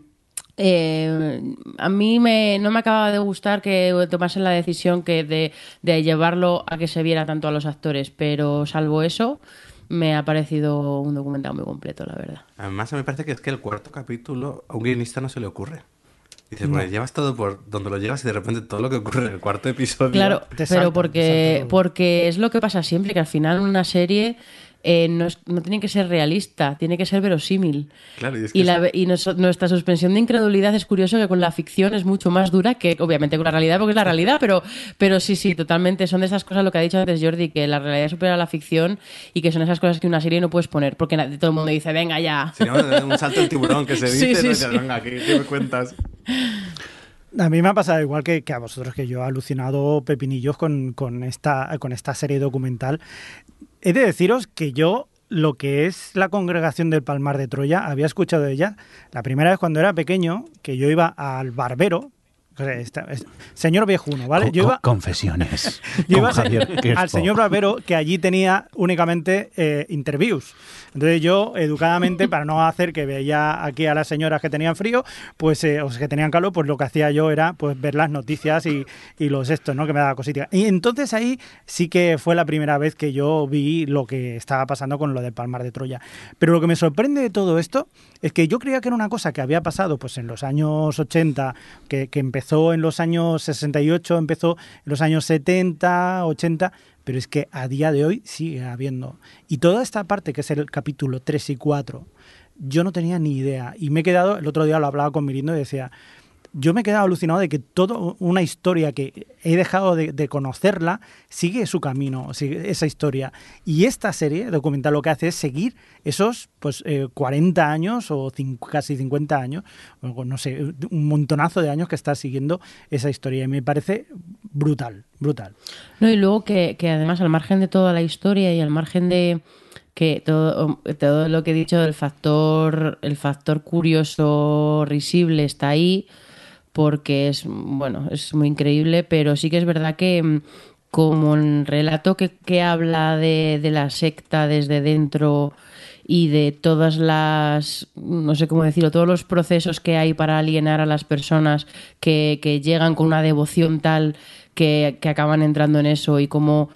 eh, a mí me, no me acababa de gustar que tomasen la decisión que de, de, llevarlo a que se viera tanto a los actores, pero salvo eso, me ha parecido un documental muy completo, la verdad. Además, me parece que es que el cuarto capítulo a un guionista no se le ocurre. Dices, bueno, llevas todo por donde lo llevas y de repente todo lo que ocurre en el cuarto episodio. Claro, pero porque, porque es lo que pasa siempre, que al final una serie eh, no, no, tiene que ser realista, tiene que ser verosímil. y, nuestra suspensión de incredulidad es curioso que con la ficción es mucho más dura que, obviamente, con la realidad, porque es la realidad, pero, pero sí, sí, totalmente. Son de esas cosas, lo que ha dicho antes Jordi, que la realidad supera la ficción y que son esas cosas que una serie no puedes poner, porque todo el mundo dice, venga ya. un salto del tiburón que se [LAUGHS] dice, venga, aquí, ¿qué me cuentas? A mí me ha pasado igual que, a vosotros, que yo he alucinado pepinillos con, con, esta, con esta serie documental he de deciros que yo lo que es la congregación del Palmar de Troya, había escuchado de ella la primera vez cuando era pequeño, que yo iba al barbero, señor viejuno, ¿vale? [LAUGHS] Yo iba, confesiones. yo iba al señor barbero que allí tenía únicamente eh, interviews. Entonces yo, educadamente, para no hacer que veía aquí a las señoras que tenían frío, pues, eh, o que tenían calor, pues lo que hacía yo era pues ver las noticias y, y los estos, ¿no? Que me daba cosita. Y entonces ahí sí que fue la primera vez que yo vi lo que estaba pasando con lo del Palmar de Troya. Pero lo que me sorprende de todo esto es que yo creía que era una cosa que había pasado pues en los años 80, que, empezó en los años 68, empezó en los años 70, 80, pero es que a día de hoy sigue habiendo. Y toda esta parte que es el capítulo 3 y 4, yo no tenía ni idea. Y me he quedado, el otro día lo hablaba con Mirindo y decía, yo me he quedado alucinado de que toda una historia que he dejado de, de conocerla sigue su camino, sigue esa historia. Y esta serie documental lo que hace es seguir esos pues eh, 40 años o cin- casi 50 años, o no sé, un montonazo de años que está siguiendo esa historia. Y me parece brutal, brutal. No, y luego que, que además al margen de toda la historia y al margen de que todo, todo lo que he dicho del factor, el factor curioso, risible está ahí, porque es, bueno, es muy increíble, pero sí que es verdad que mm, como el relato que, que habla de, de la secta desde dentro y de todas las, no sé cómo decirlo, todos los procesos que hay para alienar a las personas que, que llegan con una devoción tal que, que acaban entrando en eso y cómo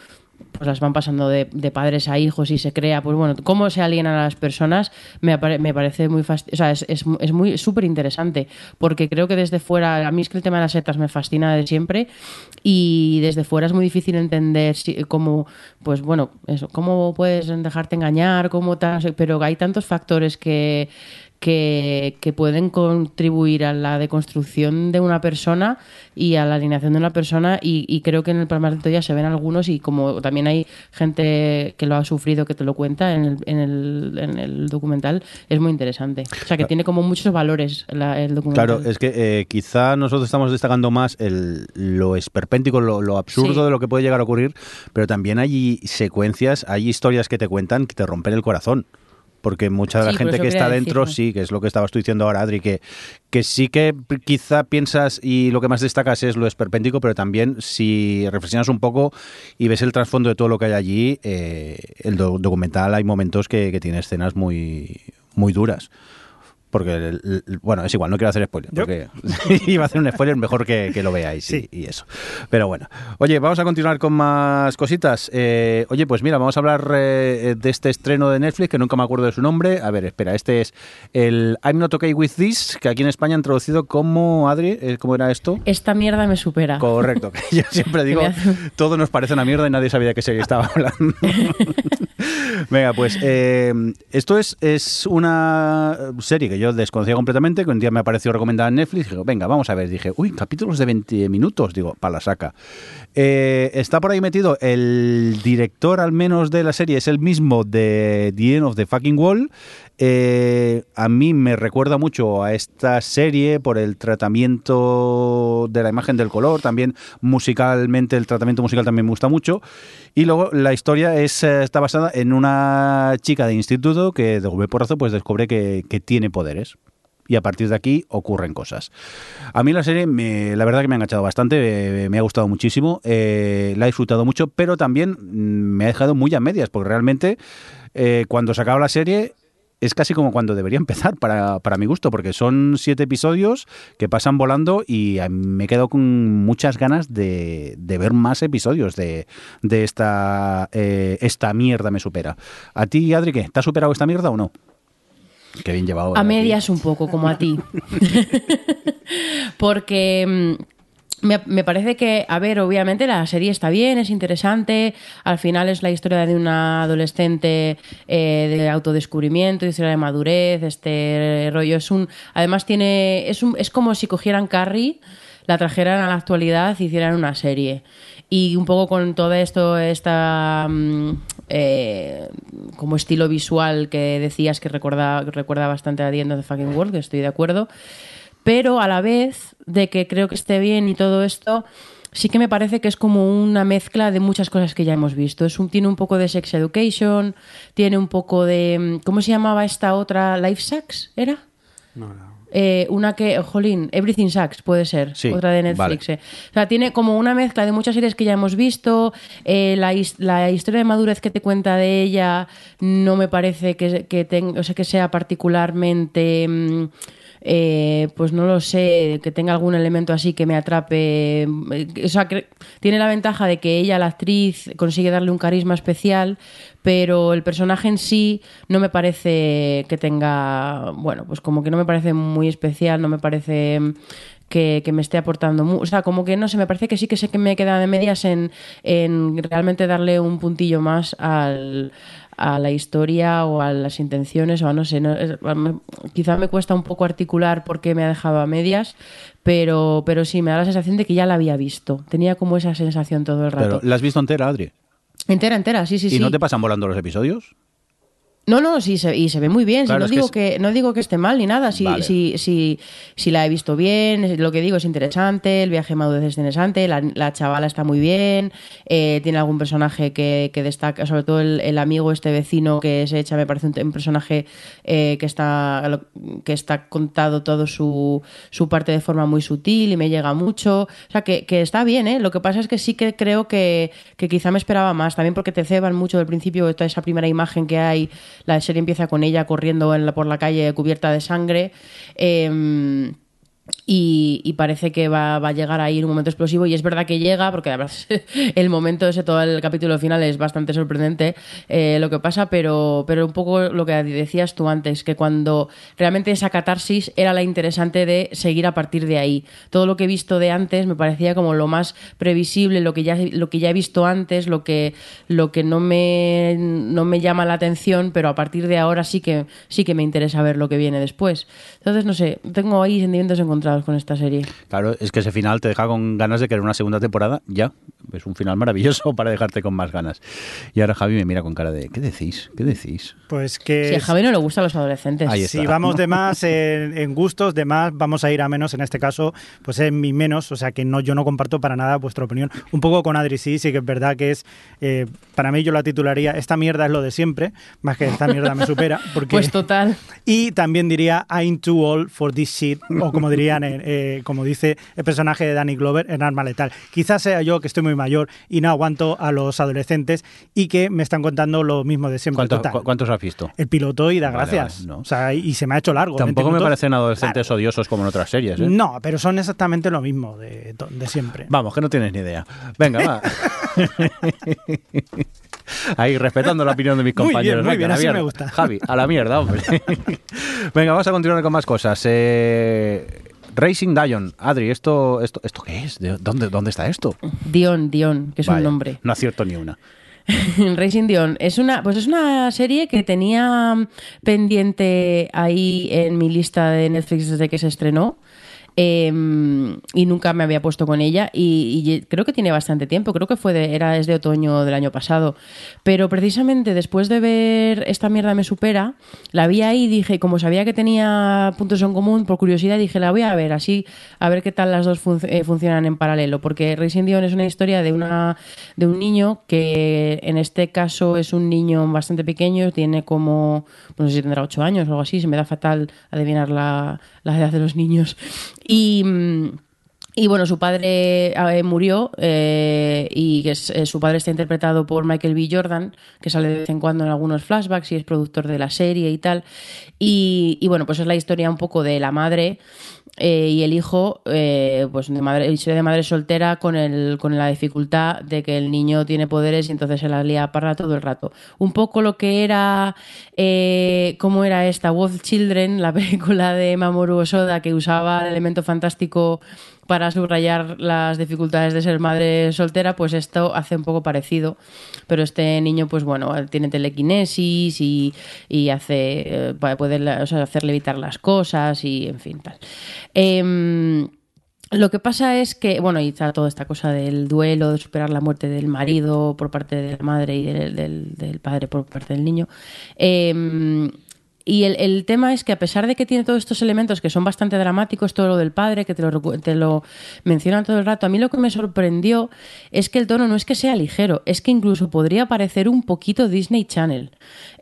pues las van pasando de, de padres a hijos y se crea, pues bueno, cómo se alienan a las personas me, me parece muy o sea, es, es, muy súper interesante, porque creo que desde fuera, a mí es que el tema de las setas me fascina de siempre y desde fuera es muy difícil entender si- cómo, pues bueno, eso, cómo puedes dejarte engañar, cómo tal, pero hay tantos factores que, que, que pueden contribuir a la deconstrucción de una persona y a la alineación de una persona y, y creo que en el Palmar de Toya se ven algunos y como también hay gente que lo ha sufrido que te lo cuenta en el, en el, en el documental, es muy interesante. O sea que tiene como muchos valores la- el documental. Claro, es que eh, quizá nosotros estamos destacando más el, lo esperpéntico, lo, lo absurdo Sí. de lo que puede llegar a ocurrir, pero también hay secuencias, hay historias que te cuentan que te rompen el corazón. Porque mucha de la Sí, gente que está dentro, decirlo. sí, que es lo que estabas tú diciendo ahora, Adri, que, que sí que quizá piensas y lo que más destacas es lo esperpéntico, pero también si reflexionas un poco y ves el trasfondo de todo lo que hay allí, eh, el do- documental hay momentos que, que tiene escenas muy, muy duras. Porque, el- el- bueno, es igual, no quiero hacer spoiler. Yo- Porque [LAUGHS] iba a hacer un spoiler, mejor que, que lo veáis y- Sí. y, eso. Pero bueno. Oye, vamos a continuar con más cositas. Eh, oye, pues mira, vamos a hablar eh, de este estreno de Netflix, que nunca me acuerdo de su nombre. A ver, espera, este es el I'm Not Okay With This, que aquí en España han traducido como, Adri, eh, ¿cómo era esto? Esta mierda me supera. Correcto, que yo [LAUGHS] siempre digo, todo nos parece una mierda y nadie sabía de qué serie estaba hablando. [LAUGHS] Venga, pues eh, esto es, es una serie que yo desconocía completamente, que un día me apareció recomendada en Netflix. Digo, venga, vamos a ver. Dije, uy, capítulos de 20 minutos. Digo, para la saca. Eh, está por ahí metido el director, al menos de la serie, es el mismo de The End of the Fucking Wall. Eh, a mí me recuerda mucho a esta serie por el tratamiento de la imagen del color, también musicalmente el tratamiento musical también me gusta mucho. Y luego la historia es, eh, está basada en una chica de instituto que de golpe porrazo pues descubre que, tiene poderes. Y a partir de aquí ocurren cosas. A mí la serie, me- la verdad que me ha enganchado bastante, eh, me ha gustado muchísimo, la he disfrutado mucho, pero también mm, me ha dejado muy a medias, porque realmente cuando se acaba la serie es casi como cuando debería empezar para, para mi gusto, porque son siete episodios que pasan volando y me quedo con muchas ganas de, de ver más episodios de, de esta, eh, esta mierda me supera. ¿A ti, Adri, qué? ¿Te ha superado esta mierda o no? Qué bien llevado. A eh, medias un poco, como a ti. [LAUGHS] Porque mm, me, parece que, a ver, obviamente la serie está bien, es interesante. Al final es la historia de una adolescente eh, de autodescubrimiento, de historia de madurez, este rollo. Es un, además tiene, es, un, es como si cogieran Carrie, la trajeran a la actualidad hicieran una serie. Y un poco con todo esto, esta mm, eh, como estilo visual que decías que recuerda, recuerda bastante a The End of the Fucking World, que estoy de acuerdo. Pero a la vez de que creo que esté bien y todo esto, sí que me parece que es como una mezcla de muchas cosas que ya hemos visto. Es un, tiene un poco de sex education, tiene un poco de... ¿Cómo se llamaba esta otra? ¿Life Sex? ¿Era? No, no. Eh, una que, jolín, Everything Sucks puede ser, Sí, otra de Netflix. vale. eh. O sea, tiene como una mezcla de muchas series que ya hemos visto. eh, la, his- la historia de madurez que te cuenta de ella no me parece que, que, o sea, que sea particularmente. mm, eh, pues no lo sé, que tenga algún elemento así que me atrape. eh, O sea, que tiene la ventaja de que ella, la actriz, consigue darle un carisma especial, pero el personaje en sí no me parece que tenga, bueno, pues como que no me parece muy especial, no me parece mm, que, me esté aportando mucho. O sea, como que no sé, me parece que sí que sé que me queda de medias en, en realmente darle un puntillo más al a la historia o a las intenciones o a no sé, no, quizá me cuesta un poco articular por qué me ha dejado a medias, pero, pero sí, me da la sensación de que ya la había visto. Tenía como esa sensación todo el rato. Pero, ¿La has visto entera, Adri? Entera, entera, sí, sí, ¿Y sí. no te pasan volando los episodios? No, no, sí, se, y se ve muy bien. Claro, si no, que digo es- que, no digo que esté mal ni nada. Si, Vale. si, si, si la he visto bien, lo que digo es interesante, el viaje madurez es interesante, la, la chavala está muy bien, eh, tiene algún personaje que, que destaca, sobre todo el, el amigo, este vecino que se echa, me parece un, un personaje eh, que, está, que está contado todo su, su parte de forma muy sutil y me llega mucho. O sea, que, que está bien, ¿eh? Lo que pasa es que sí que creo que, que quizá me esperaba más, también porque te ceban mucho del principio, toda esa primera imagen que hay, la serie empieza con ella corriendo en la- por la calle cubierta de sangre. eh, y, parece que va, va a llegar ahí en un momento explosivo. Y es verdad que llega porque además [LAUGHS] el momento ese todo el capítulo final es bastante sorprendente eh, lo que pasa pero pero un poco lo que decías tú antes que cuando realmente esa catarsis era la interesante de seguir a partir de ahí. Todo lo que he visto de antes me parecía como lo más previsible lo que ya lo que ya he visto antes lo que lo que no me no me llama la atención pero a partir de ahora sí que sí que me interesa ver lo que viene después. Entonces no sé tengo ahí sentimientos encontrados con esta serie Claro, es que ese final te deja con ganas de querer una segunda temporada. Ya, es un final maravilloso [LAUGHS] para dejarte con más ganas. Y ahora Javi me mira con cara de, ¿qué decís? ¿Qué decís? Pues que si a Javi no le gustan los adolescentes Ahí si está. vamos de [LAUGHS] más en, en gustos, de más vamos a ir a menos. En este caso, pues es mi menos, o sea que no, yo no comparto para nada vuestra opinión. Un poco con Adri, sí, sí que es verdad que es, eh, para mí yo la titularía, esta mierda es lo de siempre, más que esta mierda me supera. Porque, [LAUGHS] pues total y también diría I'm too old for this shit, o como eh, eh, como dice el personaje de Danny Glover en Arma Letal. Quizás sea yo que estoy muy mayor y no aguanto a los adolescentes y que me están contando lo mismo de siempre. ¿Cuántos, Total. cu- ¿Cuántos has visto? El piloto y da Vale, gracias. vale, no. O sea, y se me ha hecho largo. 20 Tampoco me parecen adolescentes odiosos como en otras series. ¿eh? No, pero son exactamente lo mismo de, de siempre. Vamos, que no tienes ni idea. Venga, va. [LAUGHS] Ahí, respetando la opinión de mis Muy bien, compañeros. muy Venga, bien, a la así me gusta. Javi, a la mierda, hombre. [LAUGHS] Venga, vamos a continuar con más cosas. Eh, Racing Dion. Adri, ¿esto, esto, ¿esto qué es? ¿De dónde, ¿Dónde está esto? Dion Dion que es Vaya, un nombre No acierto ni una. [LAUGHS] Racing Dion es una pues es una serie que tenía pendiente ahí en mi lista de Netflix desde que se estrenó eh, y nunca me había puesto con ella y, creo que tiene bastante tiempo creo que fue era desde otoño del año pasado. Pero precisamente después de ver esta mierda me supera la vi ahí y dije como sabía que tenía puntos en común por curiosidad dije la voy a ver así a ver qué tal las dos eh, funcionan en paralelo. Porque Racing Dion es una historia de una de un niño que en este caso es un niño bastante pequeño tiene como no sé si tendrá ocho años o algo así se me da fatal adivinar la, la edad de los niños y mm, y bueno, su padre eh, murió eh, y es- eh, su padre está interpretado por Michael B. Jordan, que sale de vez en cuando en algunos flashbacks y es productor de la serie y tal. Y, y bueno, pues es la historia un poco de la madre eh, y el hijo, eh, pues de madre, de madre soltera con, el, con la dificultad de que el niño tiene poderes y entonces se la lía para todo el rato. Un poco lo que era, eh, ¿cómo era esta? Wolf Children, la [LAUGHS] película de Mamoru Osoda que usaba el elemento fantástico para subrayar las dificultades de ser madre soltera, pues esto hace un poco parecido. Pero este niño, pues bueno, tiene telequinesis y, y hace, eh, puede o sea, hacer levitar las cosas y en fin, tal. Em, lo que pasa es que, bueno, y está toda esta cosa del duelo, de superar la muerte del marido por parte de la madre y del, del- padre por parte del niño. Em, y el, tema es que a pesar de que tiene todos estos elementos que son bastante dramáticos, todo lo del padre, que te lo, mencionan todo el rato, a mí lo que me sorprendió es que el tono no es que sea ligero, es que incluso podría parecer un poquito Disney Channel.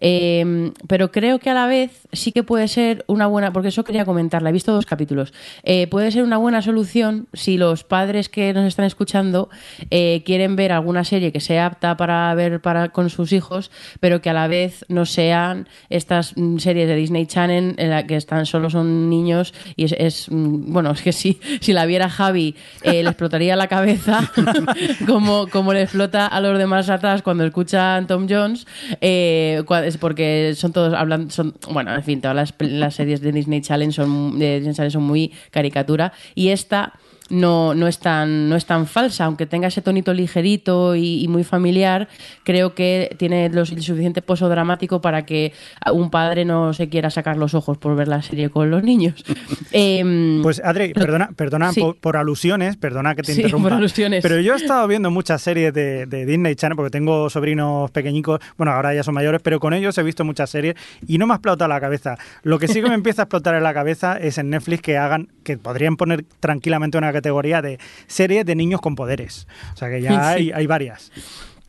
Eh, pero creo que a la vez sí que puede ser una buena, porque eso quería comentarla, he visto dos capítulos, Eh, puede ser una buena solución si los padres que nos están escuchando eh, quieren ver alguna serie que sea apta para ver para, con sus hijos, pero que a la vez no sean estas mm, series de Disney Channel en la que están solo son niños y es, mm, bueno, es que si, si la viera Javi eh, le explotaría la cabeza [LAUGHS] como, como le explota a los demás atrás cuando escuchan Tom Jones, eh, es porque son todos hablan, son, bueno, en fin, todas las, series de Disney Channel son, de Disney Channel son muy caricatura y esta no, no, es tan, no es tan falsa, aunque tenga ese tonito ligerito y, y muy familiar, creo que tiene lo, el suficiente pozo dramático para que un padre no se quiera sacar los ojos por ver la serie con los niños. [LAUGHS] Em, Pues Adri, perdona, perdona Sí. por, por alusiones, perdona que te Sí, interrumpa. por alusiones. Pero yo he estado viendo muchas series de, de Disney Channel porque tengo sobrinos pequeñicos, bueno, ahora ya son mayores, pero con ellos he visto muchas series y no me ha explotado la cabeza. Lo que sí que me [LAUGHS] empieza a explotar en la cabeza es en Netflix que hagan, que podrían poner tranquilamente una categoría de series de niños con poderes. O sea que ya [LAUGHS] hay, hay varias.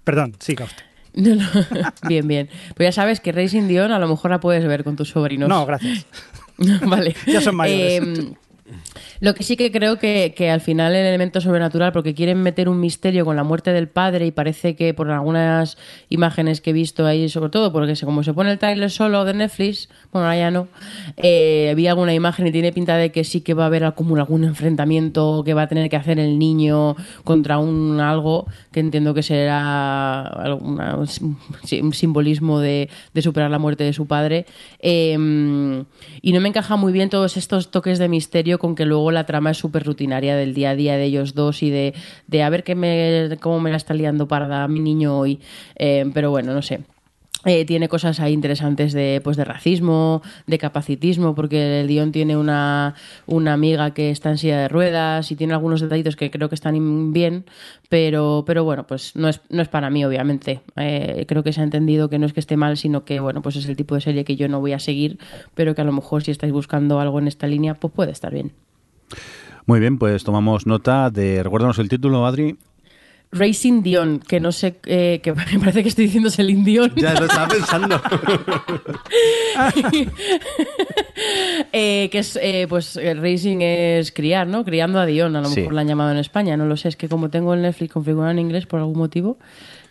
Perdón, sí, usted. no, no. [LAUGHS] bien, bien. Pues ya sabes que Racing Dion a lo mejor la puedes ver con tus sobrinos. No, gracias. [LAUGHS] vale. Ya son mayores. Em, lo que sí que creo que, que al final el elemento sobrenatural, porque quieren meter un misterio con la muerte del padre y parece que por algunas imágenes que he visto ahí, sobre todo porque como se pone el trailer solo de Netflix, bueno, ahora ya no, eh, vi alguna imagen y tiene pinta de que sí que va a haber como algún enfrentamiento que va a tener que hacer el niño contra un algo que entiendo que será alguna- un simbolismo de, de superar la muerte de su padre. Eh, y no me encaja muy bien todos estos toques de misterio con que luego la trama es súper rutinaria del día a día de ellos dos y de, de a ver qué me, cómo me la está liando para mi niño hoy. Eh, pero bueno, no sé. Eh, tiene cosas ahí interesantes de, pues, de racismo, de capacitismo, porque el guion tiene una, una amiga que está en silla de ruedas y tiene algunos detallitos que creo que están bien, pero, pero bueno, pues no es, no es para mí, obviamente. Eh, creo que se ha entendido que no es que esté mal, sino que bueno, pues es el tipo de serie que yo no voy a seguir, pero que a lo mejor si estáis buscando algo en esta línea, pues puede estar bien. Muy bien, pues tomamos nota de. Recuérdanos el título, Adri. Racing Dion, que no sé, eh, que [LAUGHS] me parece que estoy diciendo Celine Dion. Ya lo estaba pensando. [LAUGHS] Eh, que es, eh, pues, el racing es criar, ¿no? Criando a Dion, a lo Sí. mejor la han llamado en España, no lo sé. Es que como tengo el Netflix configurado en inglés por algún motivo,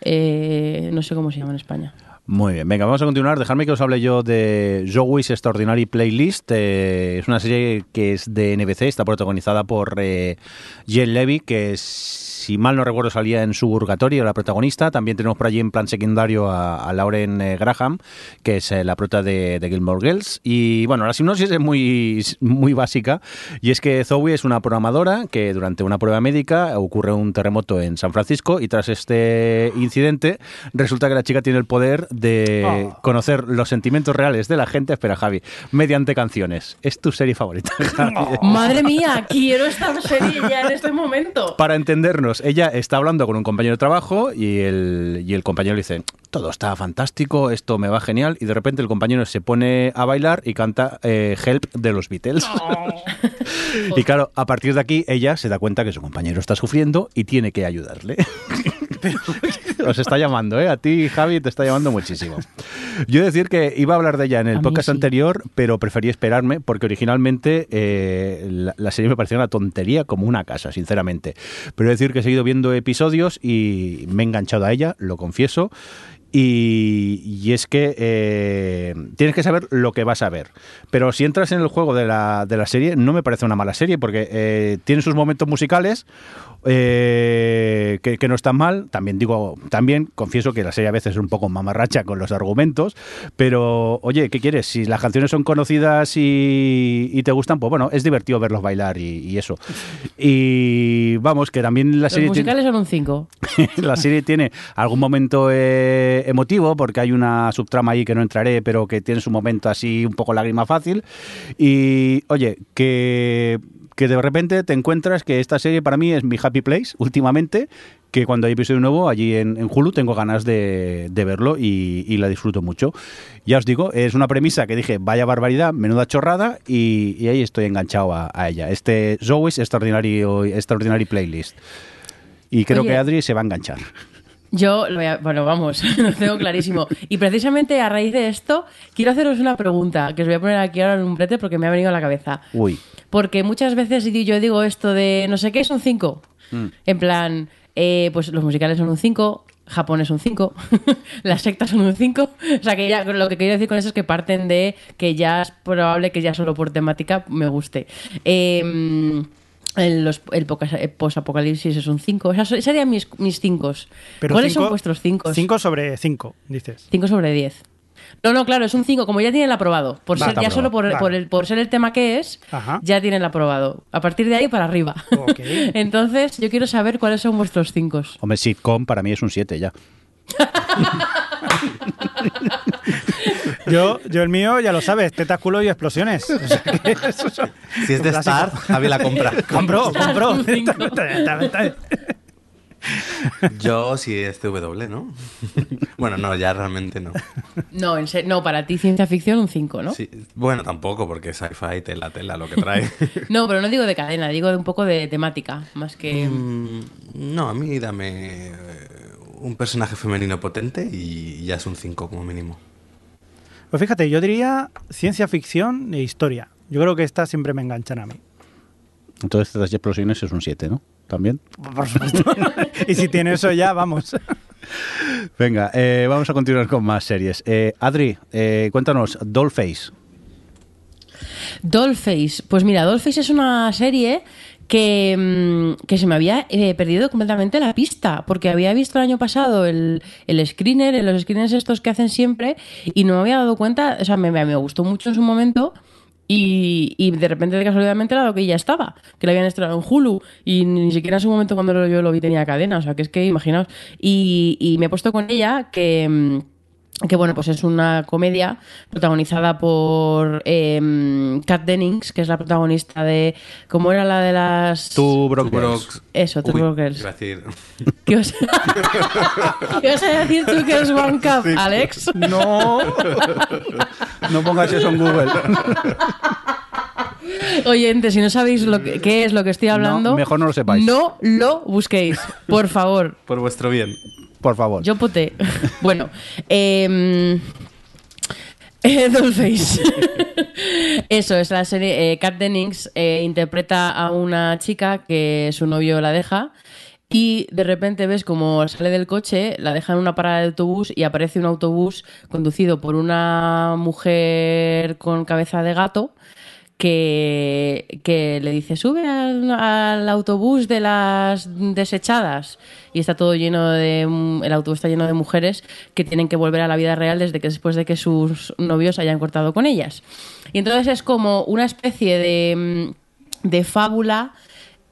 eh, no sé cómo se llama en España. Muy bien, venga, vamos a continuar. Dejadme que os hable yo de Joey's Extraordinary Playlist. Eh, es una serie que es de NBC, está protagonizada por eh, Jen Levy, que si mal no recuerdo salía en Suburgatorio, la protagonista. También tenemos por allí en plan secundario a, a Lauren eh, Graham, que es eh, la prota de, de Gilmore Girls. Y bueno, la sinopsis es muy, muy básica, y es que Zoe es una programadora que durante una prueba médica ocurre un terremoto en San Francisco y tras este incidente resulta que la chica tiene el poder de Oh. conocer los sentimientos reales de la gente, espera Javi, mediante canciones. Es tu serie favorita. [LAUGHS] Javi? Madre mía, quiero esta serie ya en este momento. Para entendernos, ella está hablando con un compañero de trabajo y el, y el compañero le dice, todo está fantástico, esto me va genial, y de repente el compañero se pone a bailar y canta eh, Help de los Beatles. [LAUGHS] y claro, a partir de aquí ella se da cuenta que su compañero está sufriendo y tiene que ayudarle. [LAUGHS] Os está llamando, ¿eh? A ti, Javi, te está llamando muchísimo. Yo decir que iba a hablar de ella en el A podcast sí. anterior, pero preferí esperarme porque originalmente eh, la, la serie me parecía una tontería como una casa, sinceramente. Pero decir que he seguido viendo episodios y me he enganchado a ella, lo confieso. Y, y es que eh, tienes que saber lo que vas a ver. Pero si entras en el juego de la, de la serie, no me parece una mala serie, porque eh, tiene sus momentos musicales eh, que, que no están mal. También digo, también confieso que la serie a veces es un poco mamarracha con los argumentos, pero oye, ¿qué quieres? Si las canciones son conocidas y, y te gustan, pues bueno, es divertido verlos bailar y, y eso. Y vamos, que también la Los serie... tiene- musicales son un 5. [LAUGHS] la serie tiene algún momento eh, emotivo, porque hay una subtrama ahí que no entraré, pero que tiene su momento así un poco lágrima fácil. Y oye, que, que de repente te encuentras que esta serie para mí es mi happy place últimamente, que cuando hay episodio nuevo allí en, en Hulu tengo ganas de, de verlo y, y la disfruto mucho. Ya os digo, es una premisa que dije, vaya barbaridad, menuda chorrada, y, y ahí estoy enganchado a, a ella. Este Zoe's Extraordinary, Extraordinary Playlist. Y creo Oye. que Adri se va a enganchar. Yo, lo voy a- bueno, vamos, [LAUGHS] lo tengo clarísimo. Y precisamente a raíz de esto, quiero haceros una pregunta que os voy a poner aquí ahora en un brete porque me ha venido a la cabeza. Uy, Porque muchas veces yo digo esto de no sé qué es un 5. En plan, eh, pues los musicales son un 5, Japón es un 5, [LAUGHS] las sectas son un 5. O sea, que ya lo que quiero decir con eso es que parten de que ya es probable que ya solo por temática me guste. Eh, el, los- el el post-apocalipsis es un 5. Esos serían mis 5. Mis ¿Cuáles cinco- son vuestros 5? Cinco sobre cinco, dices. 5 sobre 10. No, no, claro, es un 5. Como ya tiene el aprobado. Por Va, ser, ya solo por, por el, por ser el tema que es, Ajá. ya tiene el aprobado. A partir de ahí para arriba. [LAUGHS] Entonces, yo quiero saber cuáles son vuestros 5. hombre, sitcom para mí es un 7 ya. [LAUGHS] Yo, yo el mío, ya lo sabes, tetas, culo y explosiones. O sea que [LAUGHS] eso son- Si es de clásico. Star, Javi la compra. Compró, compró. [LAUGHS] Yo sí es TW, ¿no? [LAUGHS] bueno, no, ya realmente no. No, en no, para ti ciencia ficción un 5, ¿no? Sí, bueno, tampoco, porque sci-fi tela, tela lo que trae. [LAUGHS] No, pero no digo de cadena, digo de un poco de temática, más que... Mm, no, a mí dame eh, un personaje femenino potente y ya es un 5 como mínimo. Pues fíjate, yo diría ciencia ficción e historia. Yo creo que estas siempre me enganchan a mí. Entonces, estas explosiones es un 7, ¿no? También. Por supuesto. [LAUGHS] y si tiene eso ya, vamos. Venga, eh, vamos a continuar con más series. Eh, Adri, eh, cuéntanos, Dollface. Dollface. Pues mira, Dollface es una serie que, mm, que se me había eh, perdido completamente la pista, porque había visto el año pasado el, el screener, en los screeners estos que hacen siempre, y no me había dado cuenta, o sea, me, me gustó mucho en su momento. Y, y de repente, de casualidad, dado que ya estaba, que la habían estrenado en Hulu y ni siquiera en su momento cuando yo lo vi tenía cadena, o sea, que es que imaginaos. Y, y me he puesto con ella que, mm, que bueno, pues es una comedia protagonizada por eh, Kat Dennings, que es la protagonista de. ¿Cómo era la de las.? Two Broke Two Girls. Broke- Eso, Two Uy, Broke Girls. iba a decir- ¿Qué os... ¿Qué vas a decir tú que es One Cup, Alex? No, no pongas eso en Google. Oyente, si no sabéis lo que, qué es lo que estoy hablando, No, mejor no lo sepáis. No lo busquéis, por favor. Por vuestro bien. Por favor. Yo poté. [LAUGHS] Bueno, [LAUGHS] eh, eh, Dollface. [LAUGHS] Eso, es la serie. Eh, Kat Dennings eh, interpreta a una chica que su novio la deja. Y de repente ves como sale del coche, la deja en una parada de autobús y aparece un autobús conducido por una mujer con cabeza de gato que, que le dice, sube al, autobús de las desechadas. Y está todo lleno de... El autobús está lleno de mujeres que tienen que volver a la vida real desde que después de que sus novios hayan cortado con ellas. Y entonces es como una especie de, de fábula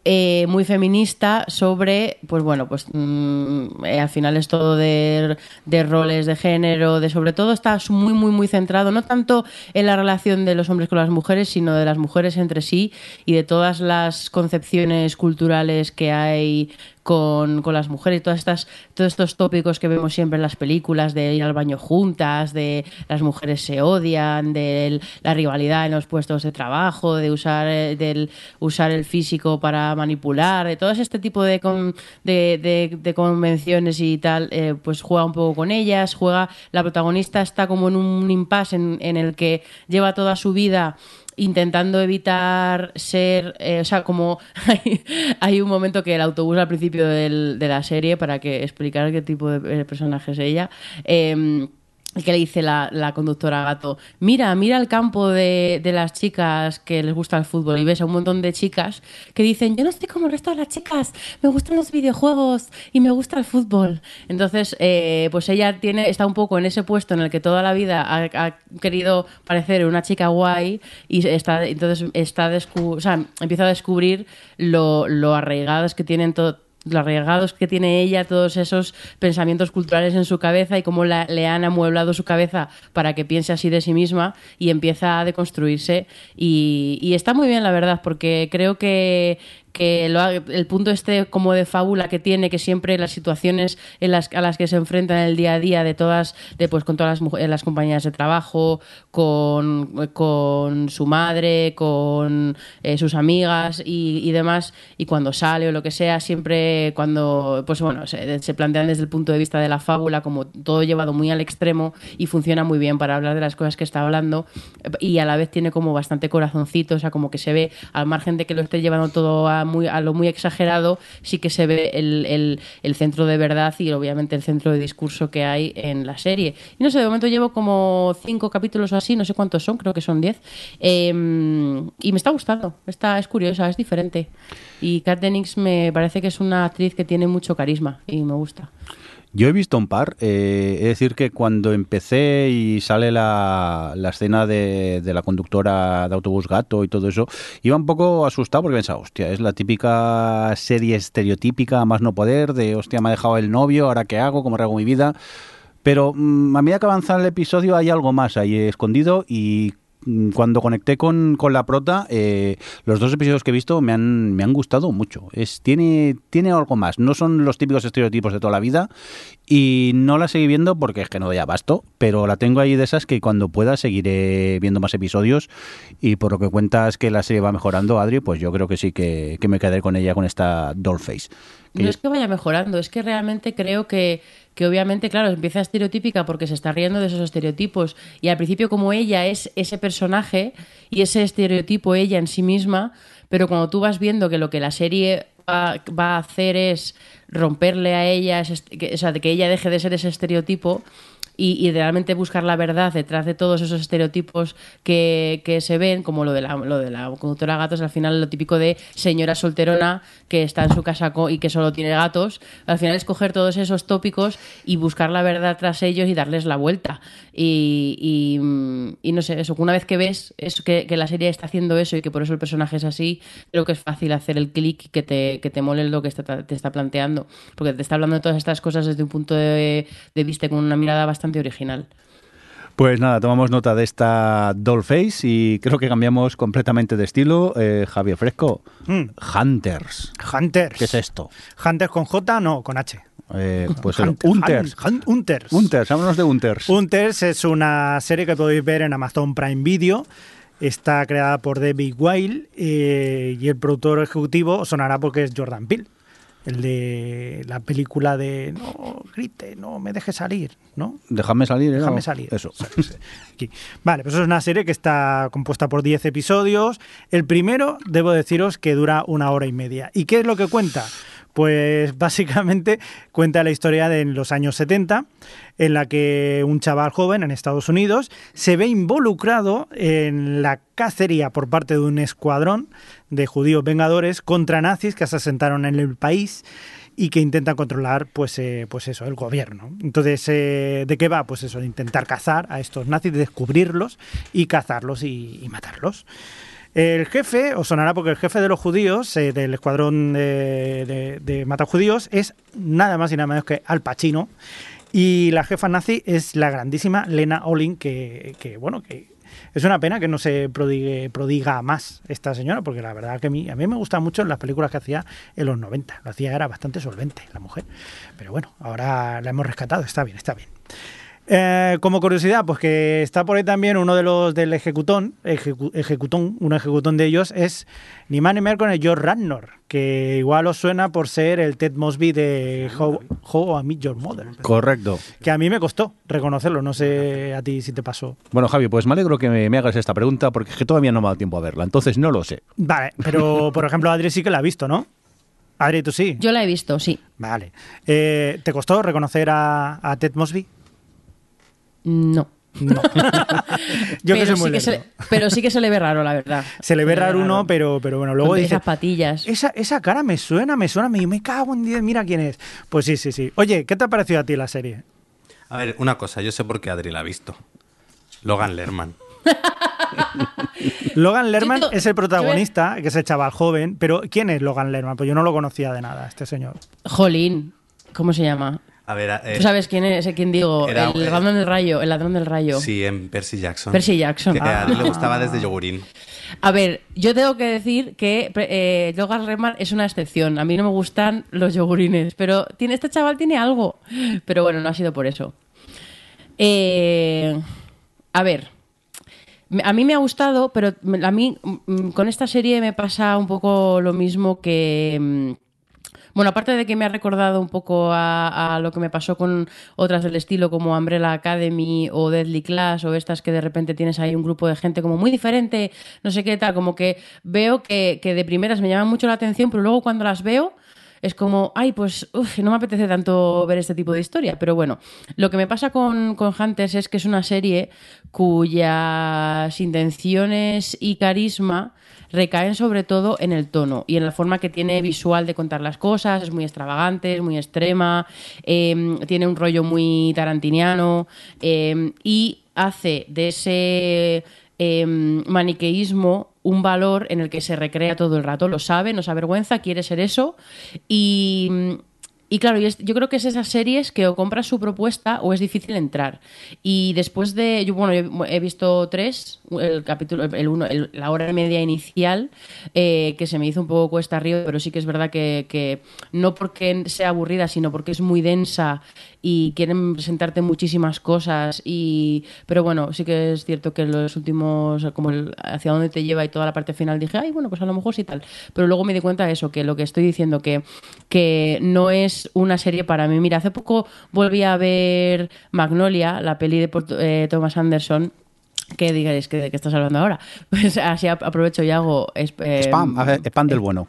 eh, muy feminista sobre, pues bueno, pues mm, eh, al final es todo de, de roles de género, de sobre todo está muy, muy, muy centrado, no tanto en la relación de los hombres con las mujeres, sino de las mujeres entre sí y de todas las concepciones culturales que hay con, con las mujeres todas estas, todos estos tópicos que vemos siempre en las películas de ir al baño juntas, de las mujeres se odian, de la rivalidad en los puestos de trabajo, de usar, eh, del usar el físico para manipular, de todo este tipo de, con- de, de- de convenciones y tal, eh, pues juega un poco con ellas, juega, la protagonista está como en un impasse en, en el que lleva toda su vida intentando evitar ser, eh, o sea, como [LAUGHS] hay, un momento que el autobús al principio de la serie, para que explicar qué tipo de eh, personaje es ella, eh, que le dice la, la conductora Gato, mira, mira el campo de, de las chicas que les gusta el fútbol. Y ves a un montón de chicas que dicen, yo no estoy como el resto de las chicas, me gustan los videojuegos y me gusta el fútbol. Entonces, eh, pues ella tiene, está un poco en ese puesto en el que toda la vida ha, querido parecer una chica guay y está, entonces está descu- o sea, empieza a descubrir lo, lo arraigadas que tienen to- lo arraigados que tiene ella, todos esos pensamientos culturales en su cabeza y cómo le han amueblado su cabeza para que piense así de sí misma y empieza a deconstruirse. Y está muy bien, la verdad, porque creo que que el punto este como de fábula que tiene que siempre las situaciones en las, a las que se enfrentan en el día a día de todas pues con todas las, compañías de trabajo con, con su madre con eh, sus amigas y, demás y cuando sale o lo que sea siempre cuando pues bueno se, se plantean desde el punto de vista de la fábula como todo llevado muy al extremo y funciona muy bien para hablar de las cosas que está hablando y a la vez tiene como bastante corazoncito o sea como que se ve al margen de que lo esté llevando todo a muy, a lo muy exagerado, sí que se ve el, el- el centro de verdad y obviamente el centro de discurso que hay en la serie. Y no sé, de momento llevo como cinco capítulos así, no sé cuántos son, creo que son diez. Eh, y me está gustando, está, es curiosa, es diferente. Y Kat Dennings me parece que es una actriz que tiene mucho carisma y me gusta. Yo he visto un par. eh, es decir, que cuando empecé y sale la, la escena de, de la conductora de autobús gato y todo eso, iba un poco asustado porque pensaba, hostia, es la típica serie estereotípica, más no poder, de hostia, me ha dejado el novio, ahora qué hago, cómo hago mi vida. Pero mm, a medida que avanza el episodio hay algo más ahí escondido y cuando conecté con, con la prota, eh, los dos episodios que he visto me han, me han gustado mucho. Es, tiene, tiene algo más. No son los típicos estereotipos de toda la vida y no la seguí viendo porque es que no doy abasto, pero la tengo ahí de esas que cuando pueda seguiré viendo más episodios y por lo que cuentas que la serie va mejorando, Adri, pues yo creo que sí que, que me quedaré con ella con esta Dollface. Que No es que vaya mejorando, es que realmente creo que, que obviamente, claro, empieza estereotípica porque se está riendo de esos estereotipos. Y al principio, como ella es ese personaje y ese estereotipo ella en sí misma, pero cuando tú vas viendo que lo que la serie va, va a hacer es romperle a ella, ese que- o sea, que ella deje de ser ese estereotipo. Y, realmente buscar la verdad detrás de todos esos estereotipos que, que se ven, como lo de, la, lo de la conductora gatos, al final lo típico de señora solterona que está en su casa y que solo tiene gatos, al final es coger todos esos tópicos y buscar la verdad tras ellos y darles la vuelta. Y, mm, y no sé, eso, una vez que ves eso, que, que la serie está haciendo eso y que por eso el personaje es así, creo que es fácil hacer el clic y que te, que te mole lo que está- te está planteando, porque te está hablando de todas estas cosas desde un punto de, de vista con una mirada bastante original. Pues nada, tomamos nota de esta Dollface y creo que cambiamos completamente de estilo. Eh, Javier Fresco, Mm. Hunters. Hunters. ¿Qué es esto? Hunters con J, no, con H. Eh, pues el Hunt- Hunters. Hunt- Hunters. Hunters, háblanos de Hunters. Hunters es una serie que podéis ver en Amazon Prime Video. Está creada por David Weil eh, y el productor ejecutivo sonará porque es Jordan Peele, el de la película de No grite, no me deje salir, ¿no? Déjame salir, ¿era? Déjame salir. Eso. Aquí. Vale, pues es una serie que está compuesta por 10 episodios. El primero, debo deciros que dura una hora y media. ¿Y qué es lo que cuenta? Pues básicamente [LAUGHS] cuenta la historia de los años 70, en la que un chaval joven en Estados Unidos se ve involucrado en la cacería por parte de un escuadrón de judíos vengadores contra nazis que se asentaron en el país y que intentan controlar pues eh, pues eso el gobierno. Entonces eh, de qué va pues eso de intentar cazar a estos nazis de descubrirlos y cazarlos y matarlos el jefe, os sonará porque el jefe de los judíos, eh, del escuadrón de, de, matajudíos, es nada más y nada menos que Al Pacino. Y la jefa nazi es la grandísima Lena Olin, que, bueno, que es una pena que no se prodiga más esta señora, porque la verdad que a mí, a mí me gusta mucho las películas que hacía en los 90. Lo hacía, era bastante solvente la mujer. Pero bueno, ahora la hemos rescatado, está bien, está bien. Eh, como curiosidad, pues que está por ahí también uno de los del ejecutón, ejecu- ejecutón, un ejecutón de ellos es ni más ni menos con el George Radnor, que igual os suena por ser el Ted Mosby de How, How I Met Your Mother, Correcto. que a mí me costó reconocerlo, no sé a ti si te pasó. Bueno, Javi, pues me alegro que me, me hagas esta pregunta porque es que todavía no me ha dado tiempo a verla, entonces no lo sé. Vale, pero [LAUGHS] por ejemplo Adri sí que la ha visto, ¿no? Adri, tú sí. Yo la he visto, sí. Vale. Eh, ¿Te costó reconocer a, a Ted Mosby? No. No. [LAUGHS] Yo que pero, soy muy sí que se, lerdo. pero sí que se le ve raro, la verdad. Se le ve raro uno, pero, pero bueno, luego Con dice, esas patillas. esa, esa cara me suena, me suena, me, me cago en 10, mira quién es. Pues sí, sí, sí. Oye, ¿qué te ha parecido a ti la serie? A ver, una cosa, yo sé por qué Adri la ha visto. Logan Lerman. [LAUGHS] Logan Lerman Yo es el yo protagonista, que es el chaval joven, pero ¿quién es Logan Lerman? Pues yo no lo conocía de nada, este señor. Jolín, ¿cómo se llama? A ver, eh, ¿Tú sabes quién es? ¿Quién digo? Era- el ladrón del rayo, el ladrón del rayo. sí, en Percy Jackson. Percy Jackson. Que a él le Ah. gustaba desde yogurín. A ver, yo tengo que decir que eh, Logan Lerman es una excepción. A mí no me gustan los yogurines, pero tiene, este chaval tiene algo. Pero bueno, no ha sido por eso. Eh, a ver, a mí me ha gustado, pero a mí mm, con esta serie me pasa un poco lo mismo que... Bueno, aparte de que me ha recordado un poco a, lo que me pasó con otras del estilo como Umbrella Academy o Deadly Class o estas que de repente tienes ahí un grupo de gente como muy diferente, no sé qué tal, como que veo que, de primeras me llaman mucho la atención, pero luego cuando las veo es como, ay, pues uf, no me apetece tanto ver este tipo de historia. Pero bueno, lo que me pasa con Hunters es que es una serie cuyas intenciones y carisma recaen sobre todo en el tono y en la forma que tiene visual de contar las cosas. Es muy extravagante, es muy extrema, eh, tiene un rollo muy tarantiniano eh, y hace de ese eh, maniqueísmo un valor en el que se recrea todo el rato. Lo sabe, no se avergüenza, quiere ser eso y... Y claro, yo creo que es esas series que o compras su propuesta o es difícil entrar. Y después de, yo bueno, yo he visto tres, el capítulo, el uno, el- la hora y media inicial, eh, que se me hizo un poco cuesta arriba, pero sí que es verdad que, que no porque sea aburrida, sino porque es muy densa y quieren presentarte muchísimas cosas. Y, pero bueno, sí que es cierto que los últimos, como el, hacia dónde te lleva y toda la parte final, dije, ay, bueno, pues a lo mejor sí tal. Pero luego me di cuenta de eso, que lo que estoy diciendo, que, que no es una serie para mí. Mira, hace poco volví a ver Magnolia, la peli de eh, Thomas Anderson. que digáis que de qué estás hablando ahora. [LAUGHS] Pues así ap- aprovecho y hago eh, Spam, hace- spam del bueno.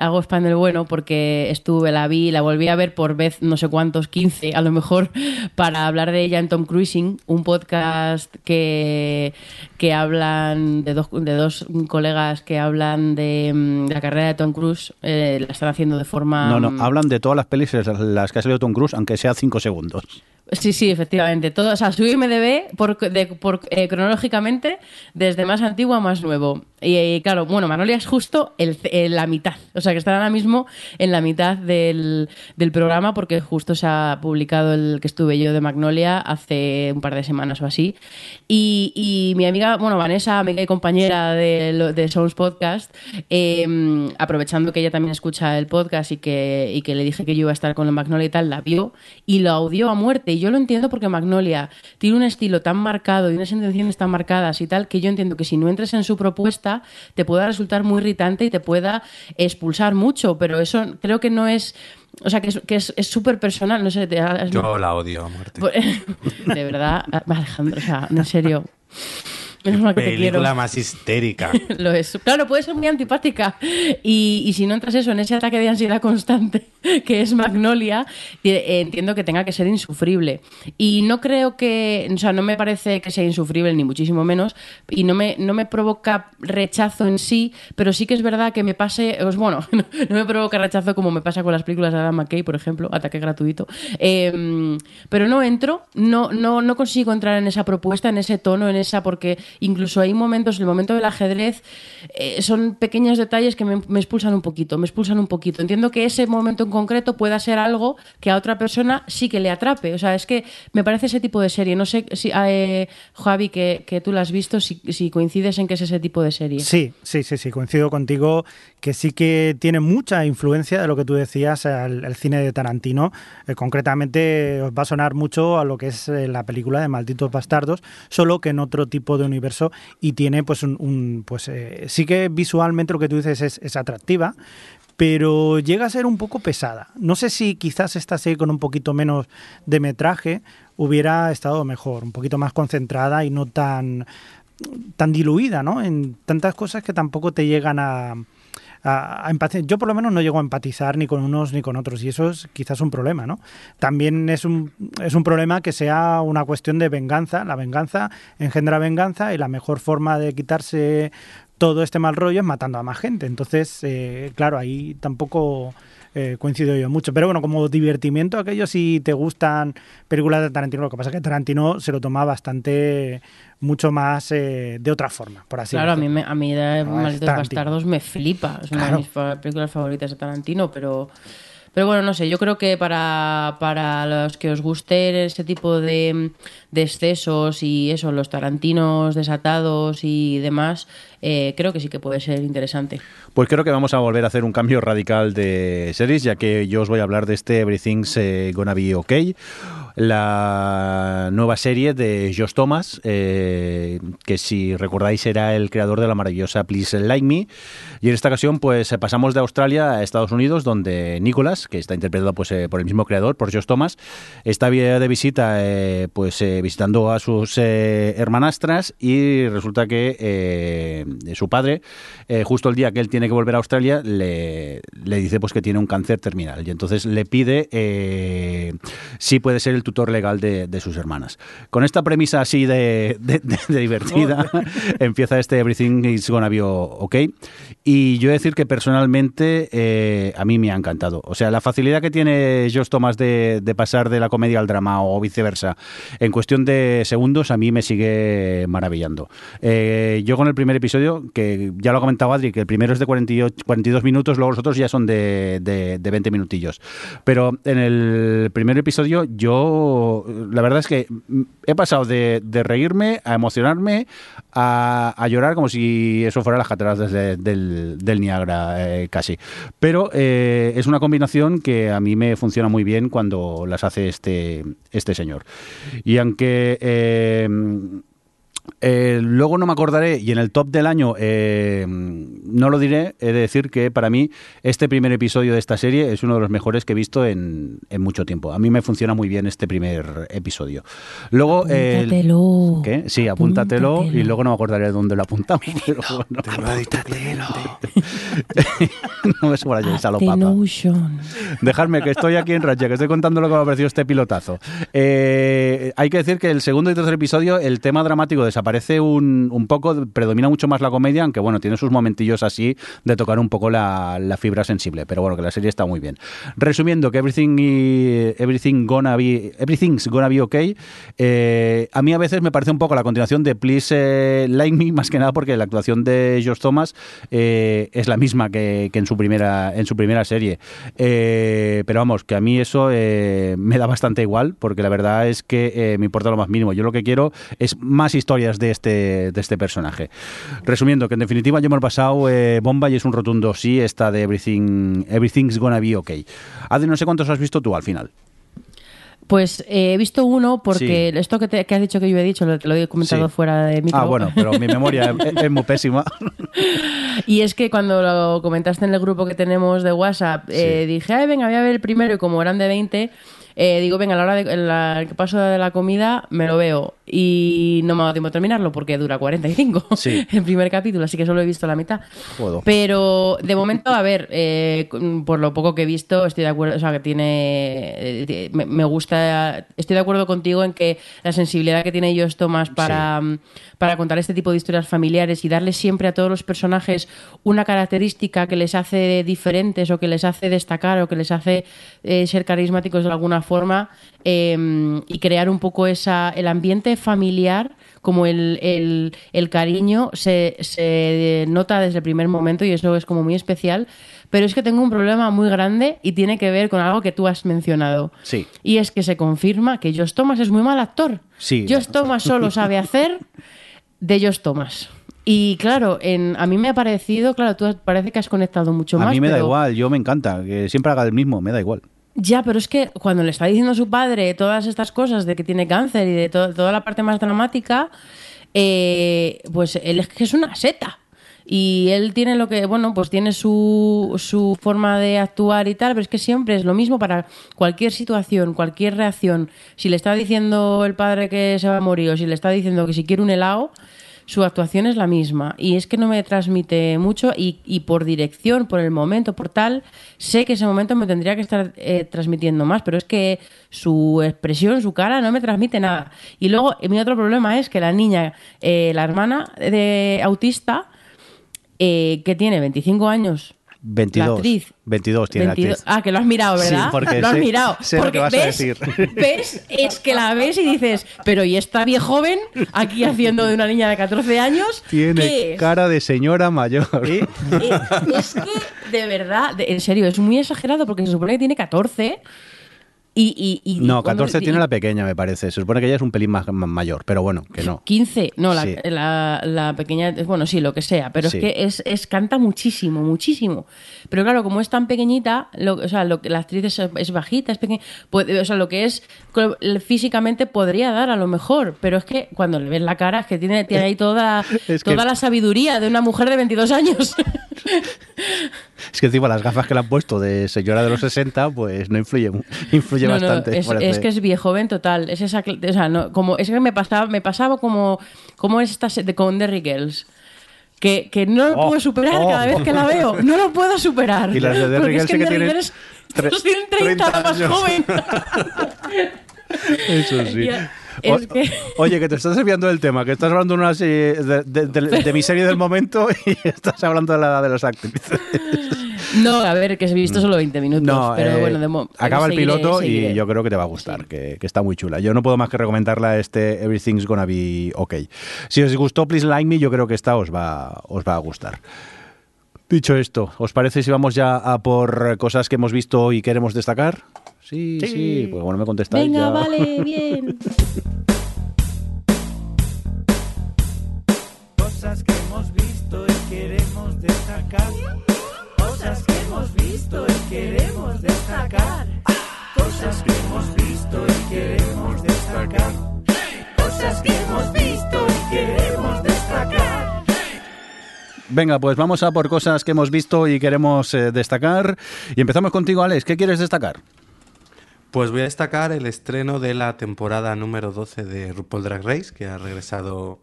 Hago spam del bueno porque estuve, la vi, la volví a ver por vez no sé cuántos, 15 a lo mejor, [LAUGHS] para hablar de ella en Tom Cruising, un podcast que, que hablan de dos, de dos colegas que hablan de, mm, de la carrera de Tom Cruise, eh, la están haciendo de forma... No, no, mm, hablan de todas las pelis las que ha salido Tom Cruise, aunque sea cinco segundos. Sí, sí, efectivamente. Todo, o sea, su IMDB por, de- eh, cronológicamente desde más antiguo a más nuevo. Y, eh, claro, bueno, Manolia es justo el, el- la mitad. O sea, que están ahora mismo en la mitad del, del programa porque justo se ha publicado el que estuve yo de Magnolia hace un par de semanas o así. Y, y mi amiga, bueno, Vanessa, amiga y compañera de, de Souls Podcast, eh, aprovechando que ella también escucha el podcast y que, y que le dije que yo iba a estar con la Magnolia y tal, la vio y lo audió a muerte. Yo lo entiendo porque Magnolia tiene un estilo tan marcado y unas intenciones tan marcadas y tal, que yo entiendo que si no entres en su propuesta te pueda resultar muy irritante y te pueda expulsar mucho, pero eso creo que no es... O sea, que es que es es súper personal, no sé, te has- Yo la odio a muerte. [LAUGHS] De verdad, Alejandro, o sea, en serio. [LAUGHS] Menos mal que te quiero. Película más histérica. [LAUGHS] Lo es. Claro, puede ser muy antipática. Y, y si no entras eso en ese ataque de ansiedad constante [LAUGHS] que es Magnolia, eh, entiendo que tenga que ser insufrible. Y no creo que, o sea, no me parece que sea insufrible, ni muchísimo menos, y no me, no me provoca rechazo en sí, pero sí que es verdad que me pase, pues bueno, no, no me provoca rechazo como me pasa con las películas de Adam McKay, por ejemplo, ataque gratuito. Eh, pero no entro, no, no, no consigo entrar en esa propuesta, en ese tono, en esa, porque incluso hay momentos, el momento del ajedrez, eh, son pequeños detalles que me, expulsan un poquito, me expulsan un poquito. Entiendo que ese momento en concreto pueda ser algo que a otra persona sí que le atrape. O sea, es que me parece ese tipo de serie. No sé si, eh, Javi, que, que tú la has visto, si, si coincides en que es ese tipo de serie. Sí, sí, sí, sí, coincido contigo que sí que tiene mucha influencia de lo que tú decías al cine de Tarantino. Eh, concretamente os va a sonar mucho a lo que es eh, la película de Malditos Bastardos, solo que en otro tipo de universo y tiene pues un, un- pues eh, sí que visualmente lo que tú dices es, es atractiva, pero llega a ser un poco pesada. No sé si quizás esta serie con un poquito menos de metraje hubiera estado mejor, un poquito más concentrada y no tan tan diluida, ¿no? En tantas cosas que tampoco te llegan a, a, a. Yo por lo menos no llego a empatizar ni con unos ni con otros y eso es quizás un problema, ¿no? También es un, es un problema que sea una cuestión de venganza. La venganza engendra venganza y la mejor forma de quitarse todo este mal rollo es matando a más gente. Entonces, eh, claro, ahí tampoco eh, coincido yo mucho. Pero bueno, como divertimiento, aquello si te gustan películas de Tarantino, lo que pasa es que Tarantino se lo toma bastante mucho más eh, de otra forma, por así Claro, a mí, me, a mí de No, Malditos. Bastardos me flipa. Es una Claro. de mis películas favoritas de Tarantino, pero... Pero bueno, no sé, yo creo que para, para los que os guste ese tipo de, de excesos y eso, los tarantinos desatados y demás, eh, creo que sí que puede ser interesante. Pues creo que vamos a volver a hacer un cambio radical de series, ya que yo os voy a hablar de este Everything's eh, Gonna Be Okay, la nueva serie de Josh Thomas, eh, que si recordáis era el creador de la maravillosa Please Like Me. Y en esta ocasión, pues eh, pasamos de Australia a Estados Unidos, donde Nicholas, que está interpretado pues, eh, por el mismo creador, por Josh Thomas, está de visita, pues visitando a sus hermanastras y resulta que su padre, justo el día que él tiene que volver a Australia, le, le dice pues que tiene un cáncer terminal y entonces le pide si puede ser el tutor legal de, de sus hermanas. Con esta premisa así de, de- de- divertida, [LAUGHS] [LAUGHS] empieza este Everything is Gonna Be OK. Y yo decir que personalmente eh, a mí me ha encantado. O sea, la facilidad que tiene Josh Thomas de, de pasar de la comedia al drama o viceversa en cuestión de segundos a mí me sigue maravillando. Eh, yo con el primer episodio, que ya lo ha comentado Adri, que el primero es de 48, 42 minutos, luego los otros ya son de, de, de 20 minutillos. Pero en el primer episodio yo, la verdad es que he pasado de, reírme a emocionarme a, llorar como si eso fuera las cataratas de- del, del eh, casi. Pero eh, es una combinación que a mí me funciona muy bien cuando las hace este, este señor. Y aunque... eh, eh, luego no me acordaré y en el top del año eh, no lo diré, he de decir que para mí este primer episodio de esta serie es uno de los mejores que he visto en, en mucho tiempo. A mí me funciona muy bien este primer episodio. Luego... el- Apúntatelo. ¿Qué? Sí, apúntatelo, Apúntatelo. y luego no me acordaré de dónde lo apuntamos. pero bueno. [LAUGHS] no me yo esa The papa. Dejadme que estoy aquí en racha, que estoy contando lo que me ha parecido este pilotazo. Eh, hay que decir que el segundo y tercer episodio, el tema dramático desaparece un, un poco, predomina mucho más la comedia, aunque bueno, tiene sus momentillos así de tocar un poco la, la fibra sensible. Pero bueno, que la serie está muy bien. Resumiendo, que Everything, everything gonna be, Everything's Gonna Be Okay, eh, a mí a veces me parece un poco la continuación de Please eh, Like Me, más que nada porque la actuación de Josh Thomas eh, es la misma que, que en su primera en su primera serie. Pero vamos, que a mí eso me da bastante igual, porque la verdad es que me importa lo más mínimo. Yo lo que quiero es más de este, de este personaje. Resumiendo, que en definitiva yo me he pasado eh, bomba y es un rotundo sí esta de Everything, Everything's Gonna Be Okay. Adri, no sé cuántos has visto tú al final. Pues eh, he visto uno porque Sí. esto que, te- que has dicho que yo he dicho, lo, lo he comentado Sí. fuera de micro. Ah, bueno, pero mi memoria [LAUGHS] es, es muy pésima. Y es que cuando lo comentaste en el grupo que tenemos de WhatsApp, eh, dije, ay, venga, voy a ver el primero y como eran de 20, eh, digo, venga, a la hora de la, que paso de la comida me lo veo. Y no me ha dado tiempo de terminarlo porque dura 45 [LAUGHS] Sí. el primer capítulo, así que solo he visto la mitad. Joder. Pero de momento, a ver, eh, por lo poco que he visto, estoy de acuerdo, o sea, que tiene, eh, me, me gusta, estoy de acuerdo contigo en que la sensibilidad que tiene Josh Thomas para, mm, para contar este tipo de historias familiares y darle siempre a todos los personajes una característica que les hace diferentes o que les hace destacar o que les hace eh, ser carismáticos de alguna forma eh, y crear un poco esa, el ambiente familiar como el, el- el cariño se, se nota desde el primer momento y eso es como muy especial. Pero es que tengo un problema muy grande y tiene que ver con algo que tú has mencionado. Sí. Y es que se confirma que Josh Thomas es muy mal actor. Sí. Josh Thomas solo sabe hacer de Josh Thomas. Y claro, en, a mí me ha parecido, claro, tú parece que has conectado mucho A más. mí me da igual, yo me encanta, que siempre haga el mismo, me da igual. Ya, pero es que cuando le está diciendo a su padre todas estas cosas de que tiene cáncer y de to- toda la parte más dramática, eh, pues él es que es una seta. Y él tiene lo que, bueno, pues tiene su, su forma de actuar y tal, pero es que siempre es lo mismo para cualquier situación, cualquier reacción. Si le está diciendo el padre que se va a morir o si le está diciendo que si quiere un helado, su actuación es la misma y es que no me transmite mucho y, y por dirección, por el momento, por tal, sé que ese momento me tendría que estar eh, transmitiendo más, pero es que su expresión, su cara no me transmite nada. Y luego eh, mi otro problema es que la niña, eh, la hermana de autista, que tiene 25 años 22. La actriz. 22 tiene 22. la actriz. Ah, que lo has mirado, Sí, ¿verdad? porque lo has sé- mirado. sé lo porque que vas a ves, decir. [LAUGHS] ves, es que la ves y dices, pero ¿y esta vieja joven aquí haciendo de una niña de 14 años? Tiene cara de señora mayor. [LAUGHS] Eh, es que, de verdad, en serio, es muy exagerado porque se supone que tiene 14 y... y, y- No, cuando- 14 y- tiene la pequeña, me parece. Se supone que ella es un pelín más, más mayor, pero bueno, que no. 15, no, la, Sí. la, la pequeña, bueno, sí, lo que sea, pero Sí. es que es, es canta muchísimo, muchísimo. Pero claro, como es tan pequeñita, lo, o sea, lo, que- la actriz es, es bajita, es pequeña, puede- o sea, lo que es físicamente podría dar a lo mejor, pero es que cuando le ves la cara es que tiene, tiene ahí toda, Es que- toda la sabiduría de una mujer de 22 años. [LAUGHS] Es que encima las gafas que le han puesto de señora de los 60, pues no influye, mu- No, no, es, que es viejo joven total. Es esa, cl- o sea, no, como, es que me pasaba, me pasaba como, como esta de, con Derry Girls. Que, que no lo Oh, puedo superar oh. cada vez que la veo. No lo puedo superar. Y las de Derry Porque Girls es que que en Derry tienen Girls tienen 30, 30 más joven. [LAUGHS] Eso sí. O- es que- Oye, que te estás desviando del tema, que estás hablando de, una serie, de, de- de- de mi serie del momento [LAUGHS] y estás hablando de la edad de los actrices. No, a ver, que he visto solo 20 minutos. No, pero eh, bueno, de mo- acaba el piloto seguiré. y yo creo que te va a gustar, que, que está muy chula. Yo no puedo más que recomendarla este Everything's Gonna Be Okay. Si os gustó Please Like Me, yo creo que esta os va, os va a gustar. Dicho esto, ¿os parece si vamos ya a por cosas que hemos visto y queremos destacar? Sí, sí, pues bueno, me contestáis Venga, ya. vale, [LAUGHS] bien. Cosas que hemos visto y queremos destacar. Cosas que hemos visto y queremos destacar. Cosas que hemos visto y queremos destacar. Cosas que hemos visto y queremos destacar. Venga, pues vamos a por cosas que hemos visto y queremos eh, destacar. Y empezamos contigo, Alex. ¿Qué quieres destacar? Pues voy a destacar el estreno de la temporada número 12 de RuPaul Drag Race, que ha regresado.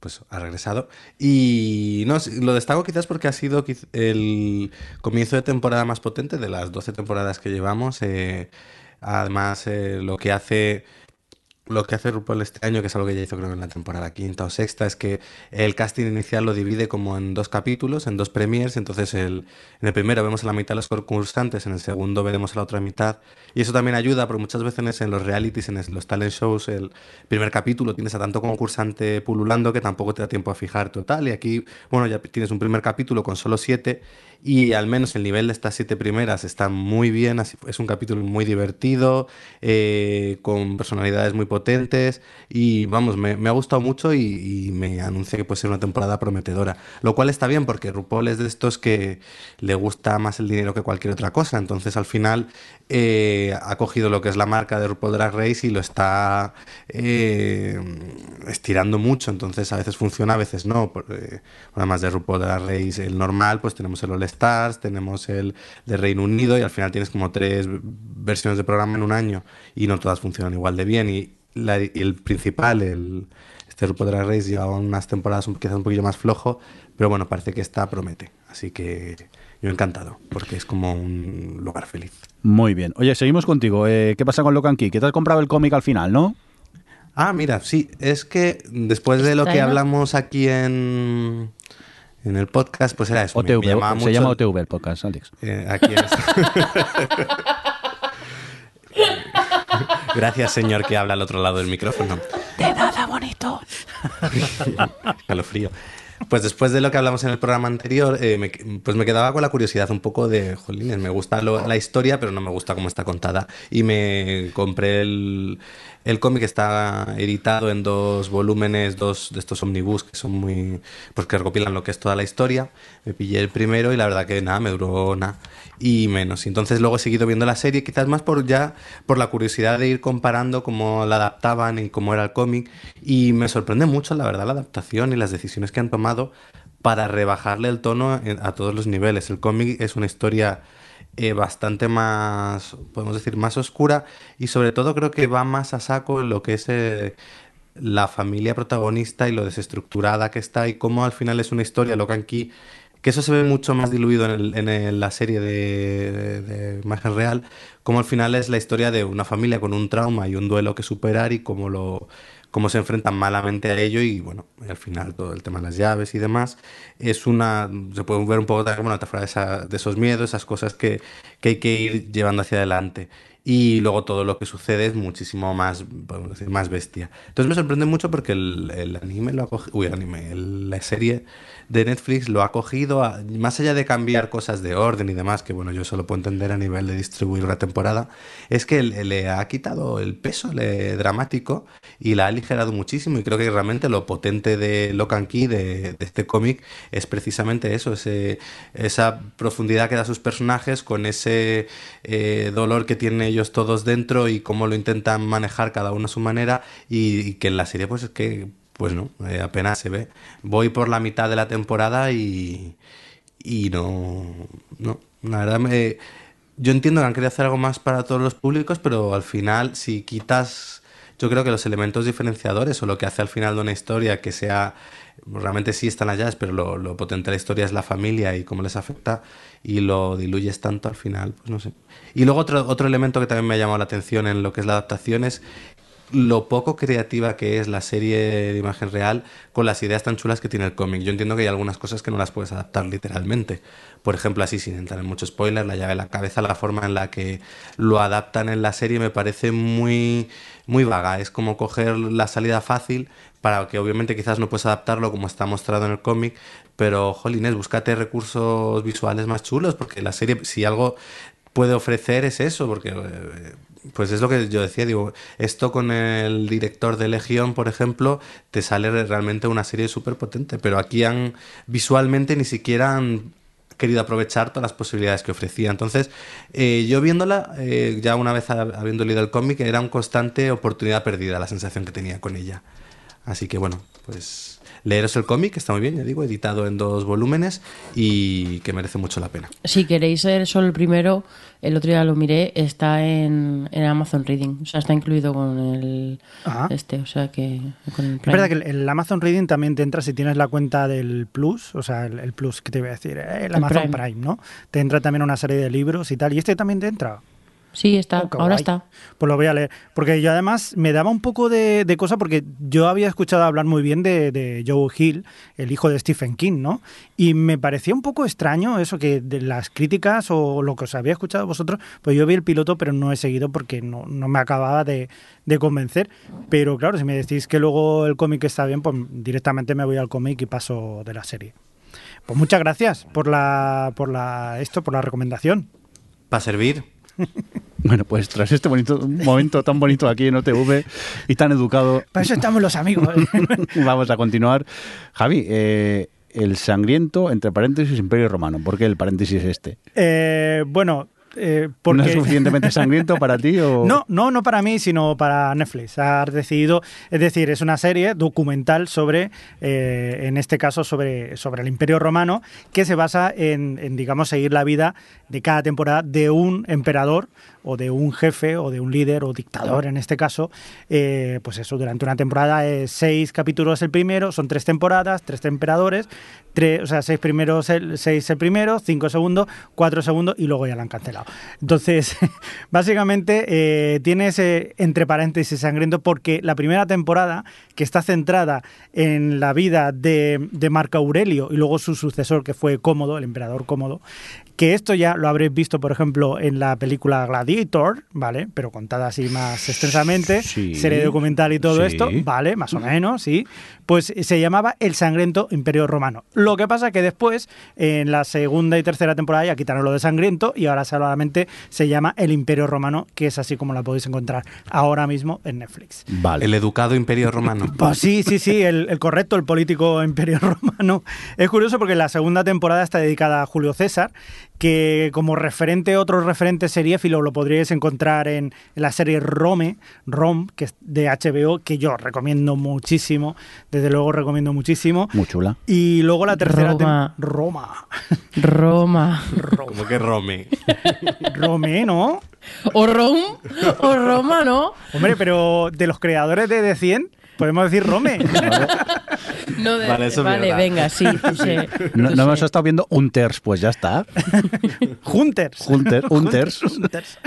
Pues ha regresado. Y no, lo destaco quizás porque ha sido el comienzo de temporada más potente de las 12 temporadas que llevamos. eh, además, eh, lo que hace. Lo que hace RuPaul este año, que es algo que ya hizo creo en la temporada quinta o sexta, es que el casting inicial lo divide como en dos capítulos, en dos premiers. Entonces, el, en el primero vemos a la mitad de los concursantes, en el segundo veremos a la otra mitad. Y eso también ayuda, porque muchas veces en los realities, en los talent shows, el primer capítulo tienes a tanto concursante pululando que tampoco te da tiempo a fijar total. Y aquí, bueno, ya tienes un primer capítulo con solo siete. Y al menos el nivel de estas siete primeras está muy bien, es un capítulo muy divertido, eh, con personalidades muy potentes y vamos, me, ha gustado mucho y, me anuncia que puede ser una temporada prometedora, lo cual está bien porque RuPaul es de estos que le gusta más el dinero que cualquier otra cosa, entonces al final eh, ha cogido lo que es la marca de RuPaul Drag Race y lo está eh, estirando mucho, entonces a veces funciona, a veces no, además de RuPaul Drag Race el normal, pues tenemos el All Stars, tenemos el de Reino Unido y al final tienes como tres versiones de programa en un año y no todas funcionan igual de bien y, la- y el principal, el, este RuPaul Drag Race lleva unas temporadas un, quizás un poquillo más flojo, pero bueno, parece que esta promete, así que yo encantado, porque es como un lugar feliz. Muy bien. Oye, seguimos contigo. Eh, ¿Qué pasa con Locan Key? Que te has comprado el cómic al final, ¿no? Ah, mira, sí, es que después de lo que hablamos aquí en, en el podcast, pues era eso. me- me OTV, llamaba se llama OTV el podcast, Alex. Eh, aquí esto. [LAUGHS] Gracias, señor, que habla al otro lado del micrófono. De nada bonito. [LAUGHS] Calofrío. Pues después de lo que hablamos en el programa anterior, eh, me, pues me quedaba con la curiosidad un poco de, jolines, me gusta lo- la historia, pero no me gusta cómo está contada. Y me compré el, el cómic está editado en dos volúmenes, dos de estos omnibus que son muy, pues que recopilan lo que es toda la historia. Me pillé el primero y la verdad que nada, me duró nada y menos. Entonces luego he seguido viendo la serie, quizás más por ya por la curiosidad de ir comparando cómo la adaptaban y cómo era el cómic. Y me sorprende mucho, la verdad, la adaptación y las decisiones que han tomado para rebajarle el tono a todos los niveles. El cómic es una historia eh, bastante más, podemos decir, más oscura y sobre todo creo que va más a saco en lo que es eh, la familia protagonista y lo desestructurada que está y cómo al final es una historia, lo que que eso se ve mucho más diluido en, la serie de, de, de Imagen Real, como al final es la historia de una familia con un trauma y un duelo que superar y cómo lo cómo se enfrentan malamente a ello y bueno, al final todo el tema de las llaves y demás es una, se puede ver un poco también una metáfora de, esa- de esos miedos, esas cosas que, que hay que ir llevando hacia adelante. Y luego todo lo que sucede es muchísimo más, podemos decir, más bestia. Entonces me sorprende mucho porque el, el anime lo ha cogido, uy, el anime, el- la serie de Netflix lo ha cogido, a- más allá de cambiar cosas de orden y demás, que bueno, yo solo puedo entender a nivel de distribuir una temporada, es que le, le ha quitado el peso le- dramático y la ha aligerado muchísimo y creo que realmente lo potente de Locan Key, de, de este cómic, es precisamente eso, ese, esa profundidad que da a sus personajes con ese eh, dolor que tienen ellos todos dentro y cómo lo intentan manejar cada uno a su manera y, y que en la serie pues es que pues no, eh, apenas se ve. Voy por la mitad de la temporada y, y no, no, la verdad me... Yo entiendo que han querido hacer algo más para todos los públicos, pero al final si quitas, yo creo que los elementos diferenciadores o lo que hace al final de una historia que sea, realmente sí están allá, pero lo, lo potente de la historia es la familia y cómo les afecta y lo diluyes tanto al final, pues no sé. Y luego otro, otro elemento que también me ha llamado la atención en lo que es la adaptación es lo poco creativa que es la serie de imagen real con las ideas tan chulas que tiene el cómic. Yo entiendo que hay algunas cosas que no las puedes adaptar literalmente. Por ejemplo, así sin entrar en mucho spoiler, la llave en la cabeza, la forma en la que lo adaptan en la serie me parece muy, muy vaga. Es como coger la salida fácil para que obviamente quizás no puedes adaptarlo como está mostrado en el cómic, pero jolines, búscate recursos visuales más chulos, porque la serie, si algo puede ofrecer es eso, porque eh, pues es lo que yo decía, digo, esto con el director de Legión, por ejemplo, te sale realmente una serie súper potente, pero aquí han visualmente ni siquiera han querido aprovechar todas las posibilidades que ofrecía. Entonces, eh, yo viéndola, eh, ya una vez ha- habiendo leído el cómic, era una constante oportunidad perdida la sensación que tenía con ella. Así que bueno, pues leeros el cómic, está muy bien, ya digo, editado en dos volúmenes y que merece mucho la pena. Si queréis ser solo el primero, el otro día lo miré, está en, en Amazon Reading. O sea, está incluido con el Ah. este, o sea que con el Es verdad que el- el Amazon Reading también te entra si tienes la cuenta del Plus, o sea, el, el Plus que te voy a decir, eh, el El Amazon Prime. Prime. ¿no? Te entra también una serie de libros y tal. ¿Y este también te entra? Sí, está, Oh, ahora está. Pues lo voy a leer. Porque yo además me daba un poco de, de cosa porque yo había escuchado hablar muy bien de, de Joe Hill, el hijo de Stephen King, ¿no? Y me parecía un poco extraño eso que de las críticas o lo que os había escuchado vosotros, pues yo vi el piloto pero no he seguido porque no, no me acababa de, de convencer. Pero claro, si me decís que luego el cómic está bien, pues directamente me voy al cómic y paso de la serie. Pues muchas gracias por la, por la, esto, por la recomendación. Para servir. [LAUGHS] Bueno, pues tras este bonito momento tan bonito aquí en OTV y tan educado, Para eso estamos los amigos. [LAUGHS] vamos a continuar. Javi, eh, el sangriento, entre paréntesis, Imperio Romano. ¿Por qué el paréntesis este? Eh, bueno, eh, porque... ¿No es suficientemente [LAUGHS] sangriento para ti? O... No, no, no para mí, sino para Netflix. Ha decidido, es decir, es una serie documental sobre, eh, en este caso, sobre, sobre el Imperio Romano, que se basa en, en, digamos, seguir la vida de cada temporada de un emperador o de un jefe o de un líder o dictador en este caso, eh, pues eso, durante una temporada es seis capítulos el primero, son tres temporadas, tres emperadores, tres, o sea, seis primeros, el, seis el primero, cinco segundos, cuatro segundos y luego ya la han cancelado. Entonces, [LAUGHS] básicamente eh, tiene ese entre paréntesis sangriento porque la primera temporada, que está centrada en la vida de, de Marco Aurelio y luego su sucesor, que fue Cómodo, el emperador Cómodo, que esto ya lo habréis visto, por ejemplo, en la película Gladiator, ¿vale? Pero contada así más extensamente, Sí. serie documental y todo Sí. esto, ¿vale? Más o menos, sí. Pues se llamaba El Sangriento Imperio Romano. Lo que pasa que después, en la segunda y tercera temporada, ya quitaron lo de sangriento y ahora solamente se llama El Imperio Romano, que es así como la podéis encontrar ahora mismo en Netflix. Vale. El educado imperio romano. [LAUGHS] Pues sí, sí, sí, el, el correcto, el político imperio [LAUGHS] romano. Es curioso porque la segunda temporada está dedicada a Julio César, que como referente, otro referente seriéfilo lo podríais encontrar en, en la serie Rome, Rom, que es de HBO, que yo recomiendo muchísimo, desde luego recomiendo muchísimo. Muy chula. Y luego la tercera Roma. tem- Roma. Roma. Como que Rome. [LAUGHS] Rome, ¿no? O Rom, o Roma, ¿no? Hombre, pero de los creadores de The 100, podemos decir Rome. [LAUGHS] No de- Vale, eso vale venga, sí. tú [LAUGHS] sé, No, tú no sé. hemos estado viendo Hunters, pues ya está. [LAUGHS] Hunters. Hunter, Hunters. Hunters.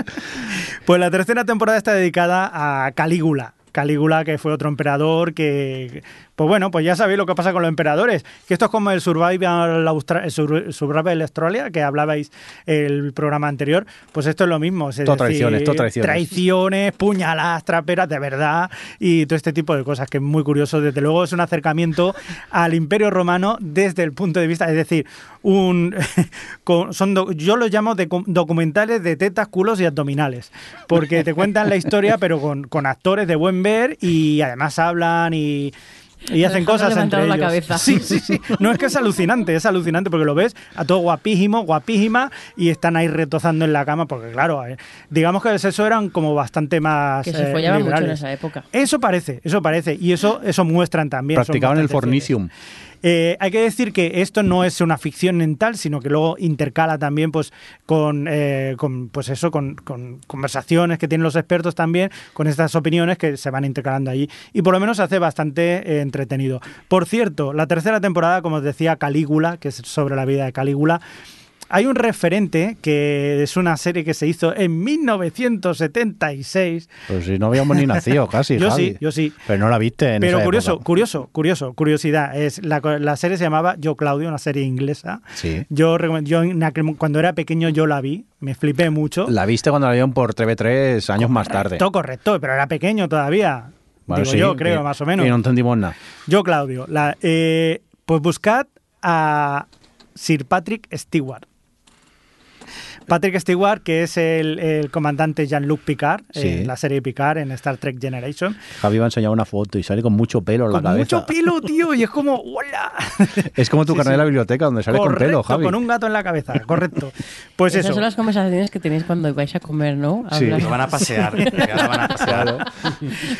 Pues la tercera temporada está dedicada a Calígula. Calígula, que fue otro emperador que, pues bueno, pues ya sabéis lo que pasa con los emperadores, que esto es como el Survival, Austra- el Sur- Survival Australia, que hablabais el programa anterior, pues esto es lo mismo. es Todo decir, traiciones, todo traiciones. traiciones, puñaladas, traperas de verdad y todo este tipo de cosas, que es muy curioso. Desde luego es un acercamiento [LAUGHS] al Imperio Romano desde el punto de vista, es decir, un [LAUGHS] con- son do- yo los llamo de, documentales de tetas, culos y abdominales, porque te cuentan la historia, pero con, con actores de buen ver y además hablan y y hacen cosas entre levantando la ellos. cabeza. Sí, sí, sí. No es que es alucinante, es alucinante porque lo ves a todo guapísimo, guapísima y están ahí retozando en la cama porque claro, eh, digamos que el sexo eran como bastante más Que se eh, follaba mucho en liberales. esa época. Eso parece, eso parece y eso eso muestran también. son Practicaban el bastante fornicium. Eh, hay que decir que esto no es una ficción en tal, sino que luego intercala también pues con, eh, pues eso, con, con conversaciones que tienen los expertos también, con estas opiniones que se van intercalando allí. Y por lo menos se hace bastante eh, entretenido. Por cierto, la tercera temporada, como os decía, Calígula, que es sobre la vida de Calígula. Hay un referente que es una serie que se hizo en 1976. Pues si no habíamos ni nacido [LAUGHS] casi. Yo Javi. sí, yo sí. Pero no la viste en Pero esa curioso, época. curioso, curioso, curiosidad. Es la, la serie se llamaba Yo Claudio, una serie inglesa. Sí. Yo, recom- yo en aquel- cuando era pequeño yo la vi, me flipé mucho. La viste cuando la vieron por TV3 años más tarde. Todo correcto, pero era pequeño todavía. Bueno, Digo sí, yo, creo, y- más o menos. Y no entendimos nada. Yo, Claudio. La, eh, pues buscad a Sir Patrick Stewart. Patrick Stewart, que es el, el comandante Jean-Luc Picard Sí. en la serie Picard en Star Trek Generation. Javi va a enseñar una foto y sale con mucho pelo en la Con cabeza. mucho pelo, [LAUGHS] tío, y es como, ¡hola! [LAUGHS] Es como tu Sí, carnet de sí. la biblioteca donde sale con Correcto, pelo, Javi. con un gato en la cabeza, correcto. Pues Esas eso. son las conversaciones que tenéis cuando vais a comer, ¿no? Sí. Hablas- Lo van a pasear. ahora van a [LAUGHS] pasear.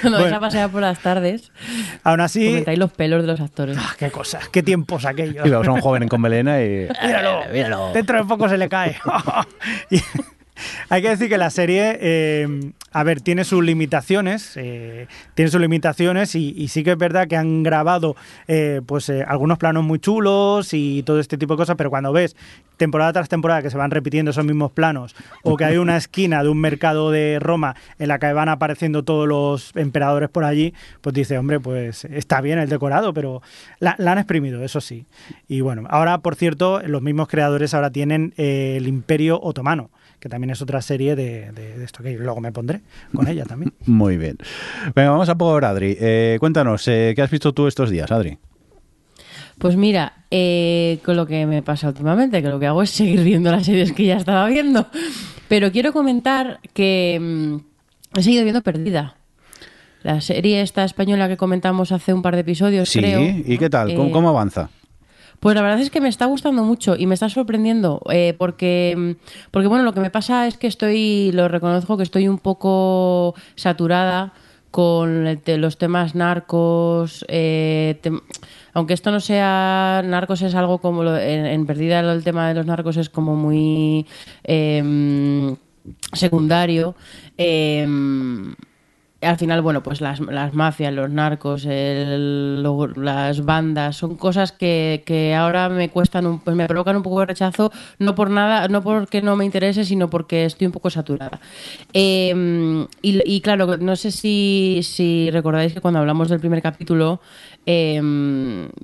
Cuando vais Bueno. a pasear por las tardes, Aún así, comentáis los pelos de los actores. ah, qué cosas, qué tiempos aquellos. Y vemos a un joven con melena y... Míralo, míralo. Dentro de poco se le cae. Y [LAUGHS] [LAUGHS] hay que decir que la serie, eh, a ver, tiene sus limitaciones, eh, tiene sus limitaciones y, y sí que es verdad que han grabado eh, pues eh, algunos planos muy chulos y todo este tipo de cosas, pero cuando ves temporada tras temporada que se van repitiendo esos mismos planos o que hay una [LAUGHS] esquina de un mercado de Roma en la que van apareciendo todos los emperadores por allí, pues dice, hombre, pues está bien el decorado, pero la, la han exprimido, eso sí. Y bueno, ahora, por cierto, los mismos creadores ahora tienen el Imperio Otomano, que también es otra serie de, de- de esto que luego me pondré con ella también. [LAUGHS] Muy bien. Venga, vamos a por Adri. Eh, cuéntanos, eh, ¿qué has visto tú estos días, Adri? Pues mira, eh, con lo que me pasa últimamente, que lo que hago es seguir viendo las series que ya estaba viendo. Pero quiero comentar que mm, he seguido viendo Perdida. La serie esta española que comentamos hace un par de episodios, Sí, creo. ¿y qué tal? ¿Cómo, Eh, cómo avanza? Pues la verdad es que me está gustando mucho y me está sorprendiendo eh, porque, mm, porque, bueno, lo que me pasa es que estoy, lo reconozco, que estoy un poco saturada con los temas narcos, eh, aunque esto no sea narcos es algo como lo- en, en perdida el tema de los narcos es como muy eh, secundario. Al final, bueno, pues las, las mafias, los narcos, el- las bandas, son cosas que, que ahora me cuestan, un- pues me provocan un poco de rechazo, no por nada, no porque no me interese, sino porque estoy un poco saturada. Eh, y, claro, no sé si, si recordáis que cuando hablamos del primer capítulo, eh,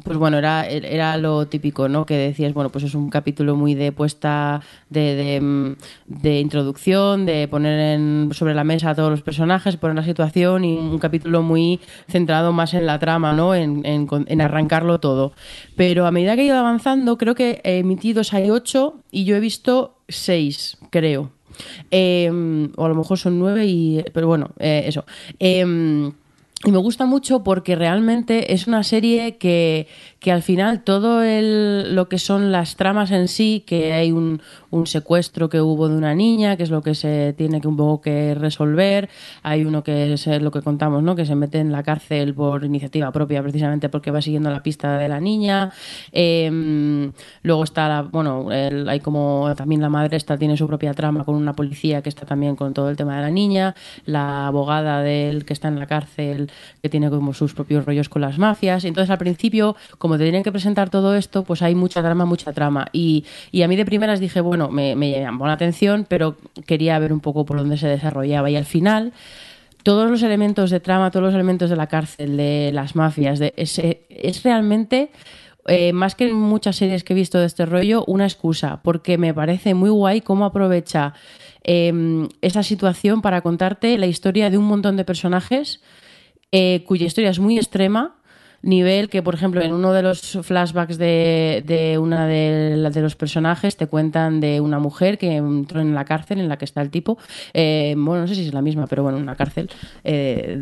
pues bueno, era, era lo típico, ¿no? Que decías, bueno, pues es un capítulo muy de puesta de, de, mm, de introducción, de poner en- sobre la mesa a todos los personajes, poner la situación y un capítulo muy centrado más en la trama, ¿no? En, en, arrancarlo todo. Pero a medida que he ido avanzando, creo que emitidos hay ocho y yo he visto seis, creo. Eh, o a lo mejor son nueve y... Pero bueno, eh, eso. Eh, y me gusta mucho porque realmente es una serie que, que al final todo el, lo que son las tramas en sí, que hay un, un secuestro que hubo de una niña, que es lo que se tiene que un poco que resolver, hay uno que es lo que contamos, ¿no? que se mete en la cárcel por iniciativa propia precisamente porque va siguiendo la pista de la niña, Eh, luego está, la, bueno, hay como también la madre esta tiene su propia trama con una policía que está también con todo el tema de la niña, la abogada del que está en la cárcel que tiene como sus propios rollos con las mafias. Entonces al principio, como te tienen que presentar todo esto, pues hay mucha trama, mucha trama. Y, y a mí de primeras dije, bueno, me, me llamó la atención, pero quería ver un poco por dónde se desarrollaba. Y al final todos los elementos de trama, todos los elementos de la cárcel, de las mafias, de, es, es realmente eh, más que en muchas series que he visto de este rollo, una excusa, porque me parece muy guay cómo aprovecha eh, esa situación para contarte la historia de un montón de personajes eh, cuya historia es muy extrema nivel que, por ejemplo, en uno de los flashbacks de, de una de, de los personajes te cuentan de una mujer que entró en la cárcel en la que está el tipo, eh, bueno, no sé si es la misma, pero bueno, una cárcel, eh,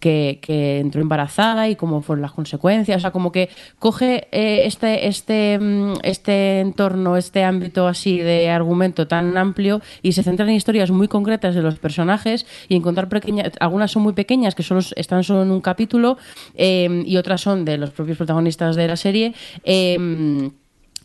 que, que entró embarazada y cómo fueron las consecuencias, o sea, como que coge eh, este, este, mm, este entorno, este ámbito así de argumento tan amplio y se centra en historias muy concretas de los personajes y encontrar pequeñas, algunas son muy pequeñas que solo están solo en un capítulo eh, y otras son de los propios protagonistas de la serie. eh,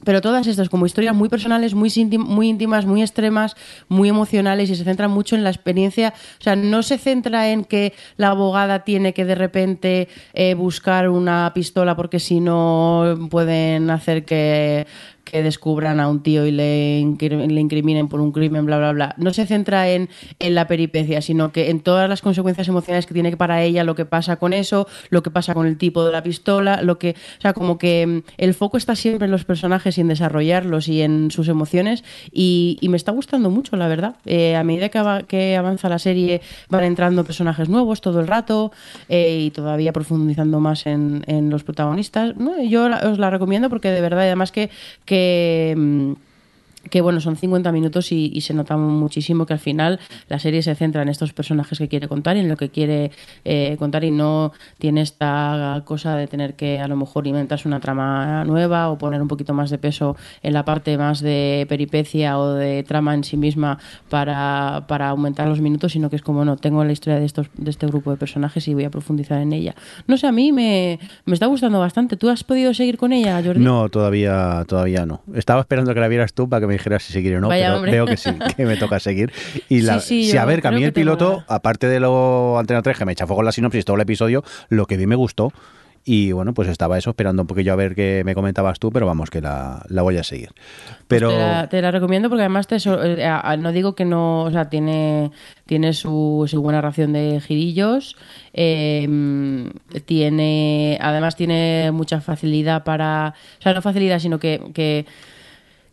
pero todas estas como historias muy personales, muy, íntim- muy íntimas, muy extremas, muy emocionales y se centran mucho en la experiencia. O sea, no se centra en que la abogada tiene que de repente eh, buscar una pistola porque si no pueden hacer que, que descubran a un tío y le, le incriminen por un crimen, bla, bla, bla. No se centra en, en la peripecia, sino que en todas las consecuencias emocionales que tiene para ella, lo que pasa con eso, lo que pasa con el tipo de la pistola, lo que. O sea, como que mm, el foco está siempre en los personajes y en desarrollarlos y en sus emociones. Y, y me está gustando mucho, la verdad. Eh, a medida que, ava- que avanza la serie, van entrando personajes nuevos todo el rato eh, y todavía profundizando más en, en los protagonistas. Yo la- os la recomiendo porque de verdad, además que mm, que bueno, son 50 minutos y, se nota muchísimo que al final la serie se centra en estos personajes que quiere contar y en lo que quiere eh, contar y no tiene esta cosa de tener que a lo mejor inventarse una trama nueva o poner un poquito más de peso en la parte más de peripecia o de trama en sí misma para, para aumentar los minutos, sino que es como, no, tengo la historia de, estos, de este grupo de personajes y voy a profundizar en ella. No sé, a mí me, me está gustando bastante. ¿Tú has podido seguir con ella, Jordi? No, todavía, todavía no. Estaba esperando que la vieras tú para que me dijeras si seguir o no, Vaya, pero hombre. veo que sí, que me toca seguir. Y la, Sí, sí, sí, a ver, que a mí el piloto, aparte de lo Antena 3, que me chafó con la sinopsis todo el episodio, lo que vi me gustó. Y bueno, pues estaba eso, esperando un poquillo a ver qué me comentabas tú, pero vamos, que la, la voy a seguir. Pero Pues te, la, te la recomiendo porque además te so- eh, a- no digo que no, o sea, tiene, tiene su, su buena ración de girillos, eh, tiene, además tiene mucha facilidad para, o sea, no facilidad, sino que, que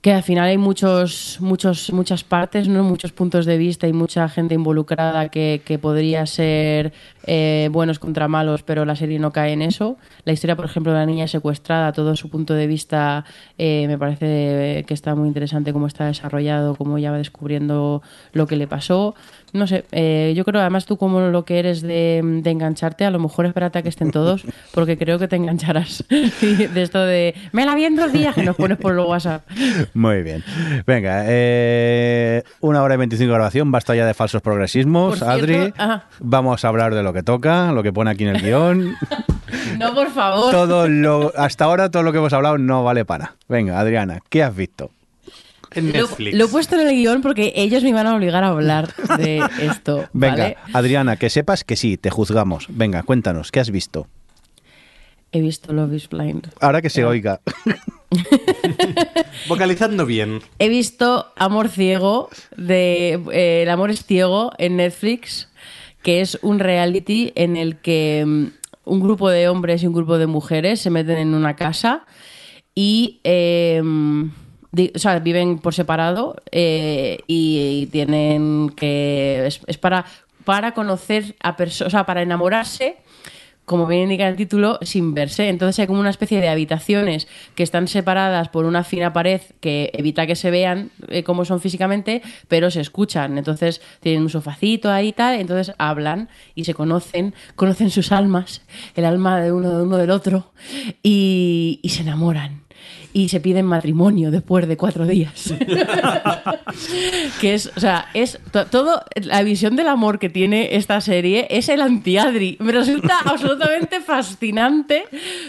que al final hay muchos, muchos, muchas partes, ¿no? muchos puntos de vista y mucha gente involucrada que, que podría ser eh, buenos contra malos, pero la serie no cae en eso. La historia, por ejemplo, de la niña secuestrada, todo su punto de vista eh, me parece que está muy interesante cómo está desarrollado, cómo ella va descubriendo lo que le pasó. No sé, eh, yo creo además tú como lo que eres de, de engancharte, a lo mejor espérate a que estén todos, porque creo que te engancharás [LAUGHS] de esto de me la vi en dos días que nos pones por el WhatsApp. Muy bien. Venga, eh, una hora y 25 de grabación, basta ya de falsos progresismos. Cierto, Adri, vamos a hablar de lo que toca, lo que pone aquí en el guion. [LAUGHS] No, por favor. todo lo, hasta ahora todo lo que hemos hablado no vale para. Venga, Adriana, ¿qué has visto? En Lo, Netflix. lo he puesto en el guion porque ellos me iban a obligar a hablar de [LAUGHS] esto. Venga, ¿vale? Adriana, que sepas que sí, te juzgamos. Venga, cuéntanos, ¿qué has visto? He visto Love is Blind. Ahora que se oiga. [LAUGHS] Vocalizando bien. He visto Amor Ciego, de eh, El amor es ciego en Netflix, que es un reality en el que mm, un grupo de hombres y un grupo de mujeres se meten en una casa y eh, di- o sea, viven por separado eh, y, tienen que es, para para conocer a personas, o sea, para enamorarse como bien indica el título, sin verse. Entonces hay como una especie de habitaciones que están separadas por una fina pared que evita que se vean eh, cómo son físicamente, pero se escuchan. Entonces tienen un sofacito ahí y tal, entonces hablan y se conocen, conocen sus almas, el alma de uno de uno del otro, y se enamoran. Y se piden matrimonio después de cuatro días. [LAUGHS] que es, o sea, es to- todo, la visión del amor que tiene esta serie es el antiadri. Me resulta [LAUGHS] absolutamente fascinante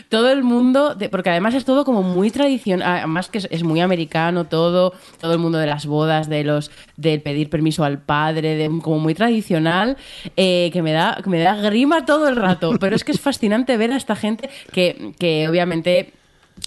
todo el mundo, de- porque además es todo como muy tradicional, además que es, es muy americano todo, todo el mundo de las bodas, de los, del pedir permiso al padre, de, como muy tradicional, eh, que me da, que me da grima todo el rato. Pero es que es fascinante ver a esta gente que, que obviamente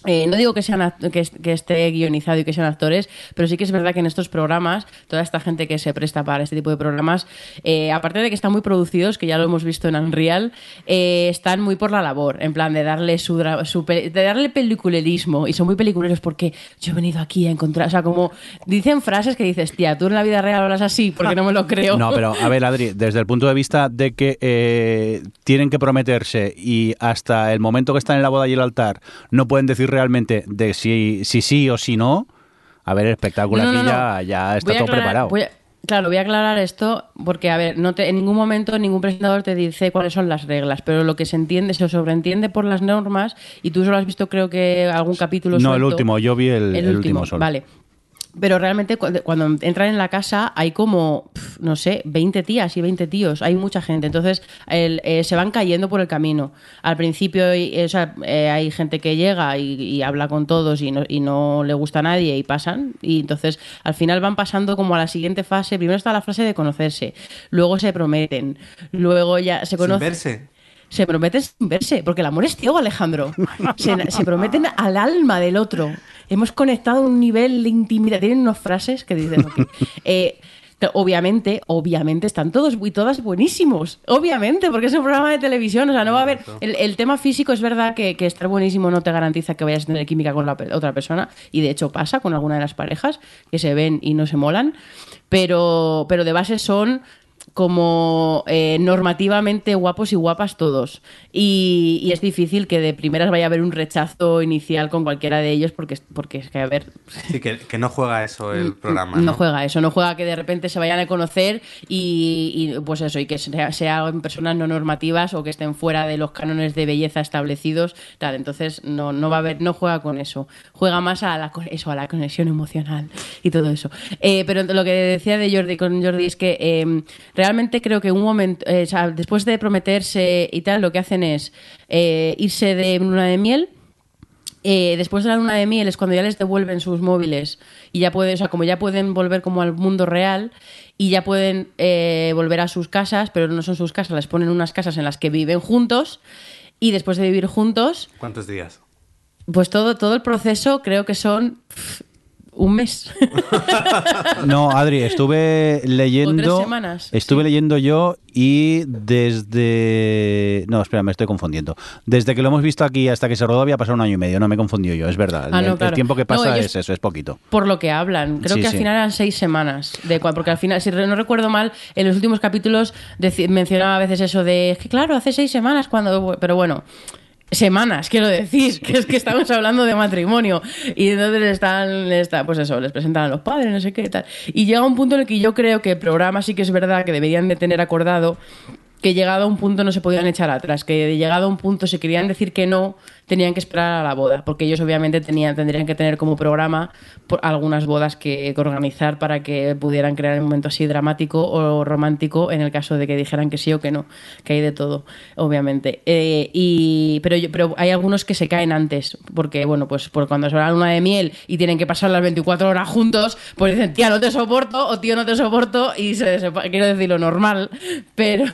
eh, no digo que, sean que, que esté guionizado y que sean actores, pero sí que es verdad que en estos programas, toda esta gente que se presta para este tipo de programas, eh, aparte de que están muy producidos, que ya lo hemos visto en Unreal, eh, están muy por la labor, en plan de darle su, de darle peliculerismo. Y son muy peliculeros porque yo he venido aquí a encontrar. O sea, como dicen frases que dices, tía, tú en la vida real hablas así, porque no me lo creo. No, pero a ver, Adri, desde el punto de vista de que tienen que prometerse y hasta el momento que están en la boda y el altar no pueden decir realmente de si, si sí o si no, a ver, el espectáculo No, no, aquí. Ya, ya está Voy todo aclarar- preparado. voy a- claro, voy a aclarar esto porque, a ver, no te, en ningún momento ningún presentador te dice cuáles son las reglas, pero lo que se entiende, se sobreentiende por las normas, y tú solo has visto, creo que algún capítulo No, el último, yo vi el, el último solo. Vale. Pero realmente cu- cuando entran en la casa hay como, pf, no sé, 20 tías y 20 tíos, hay mucha gente. Entonces el- eh, se van cayendo por el camino. Al principio hay, eh, o sea, eh, hay gente que llega y, y habla con todos y no, y no le gusta a nadie y pasan. Y entonces al final van pasando como a la siguiente fase. Primero está la fase de conocerse, luego se prometen, luego ya se Sin conocen. verse. Se prometen sin verse, porque el amor es ciego, Alejandro. Se, se prometen al alma del otro. Hemos conectado un nivel de intimidad. Tienen unas frases que dicen, eh, obviamente, obviamente están todos y todas buenísimos. Obviamente, porque es un programa de televisión. O sea, no va a haber. El, el tema físico es verdad que, que estar buenísimo no te garantiza que vayas a tener química con la otra persona. Y de hecho pasa con alguna de las parejas que se ven y no se molan. Pero, pero de base son como eh, normativamente guapos y guapas todos. Y, y es difícil que de primeras vaya a haber un rechazo inicial con cualquiera de ellos porque, es- porque es que, a ver, Sí, que, que no juega eso el programa. no, ¿no? juega eso, no juega que de repente se vayan a conocer y, y, pues eso, y que sea- sean personas no normativas o que estén fuera de los cánones de belleza establecidos, tal, entonces no, no va a haber, no juega con eso, juega más a la, eso, a la conexión emocional y todo eso. Eh, pero lo que decía de Jordi con Jordi es que eh, realmente creo que un momento, eh, o sea, después de prometerse y tal, lo que hacen es eh, irse de luna de miel eh, después de la luna de miel es cuando ya les devuelven sus móviles y ya pueden, o sea, como ya pueden volver como al mundo real y ya pueden volver a sus casas, pero no son sus casas, les ponen unas casas en las que viven juntos y después de vivir juntos, ¿Cuántos días? pues todo, todo el proceso creo que son pff, un mes. [LAUGHS] No, Adri, estuve leyendo. semanas, Estuve leyendo yo y desde. No, espera, me estoy confundiendo. Desde que lo hemos visto aquí hasta que se rodó había pasado un año y medio. No me he confundido yo, es verdad. Ah, el, no, el claro. tiempo que No, pasa ellos- es eso, es poquito. por lo que hablan. Creo Sí, que al sí. final eran seis semanas. De, porque al final, si no recuerdo mal, en los últimos capítulos mencionaba a veces eso de, es que claro, hace seis semanas cuando... Pero bueno, semanas, quiero decir, [LAUGHS] que es que estamos hablando de matrimonio. Y entonces están, está, pues eso, les presentan a los padres, no sé qué tal. Y llega un punto en el que yo creo que el programa sí que es verdad que deberían de tener acordado que llegado a un punto no se podían echar atrás, que llegado a un punto si querían decir que no, tenían que esperar a la boda, porque ellos obviamente tenían, tendrían que tener como programa por algunas bodas que, que organizar para que pudieran crear un momento así dramático o romántico en el caso de que dijeran que sí o que no, que hay de todo, obviamente. Eh, y, pero, pero hay algunos que se caen antes, porque bueno, pues por cuando se va la luna de miel y tienen que pasar las 24 horas juntos, pues dicen, tía, no te soporto, o tío, no te soporto, y se, se- quiero decir lo normal, [LAUGHS] pero,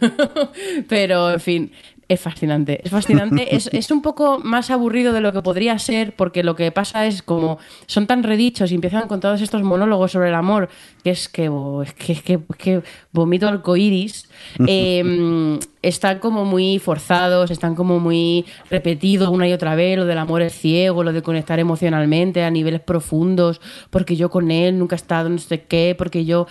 pero en fin. Es fascinante, es fascinante. [LAUGHS] es, es un poco más aburrido de lo que podría ser, porque lo que pasa es como son tan redichos y empiezan con todos estos monólogos sobre el amor, que es que, es que, es que, es que vomito arcoíris. [LAUGHS] Eh, están como muy forzados, están como muy repetidos una y otra vez, lo del amor es ciego, lo de conectar emocionalmente a niveles profundos, porque yo con él nunca he estado no sé qué, porque yo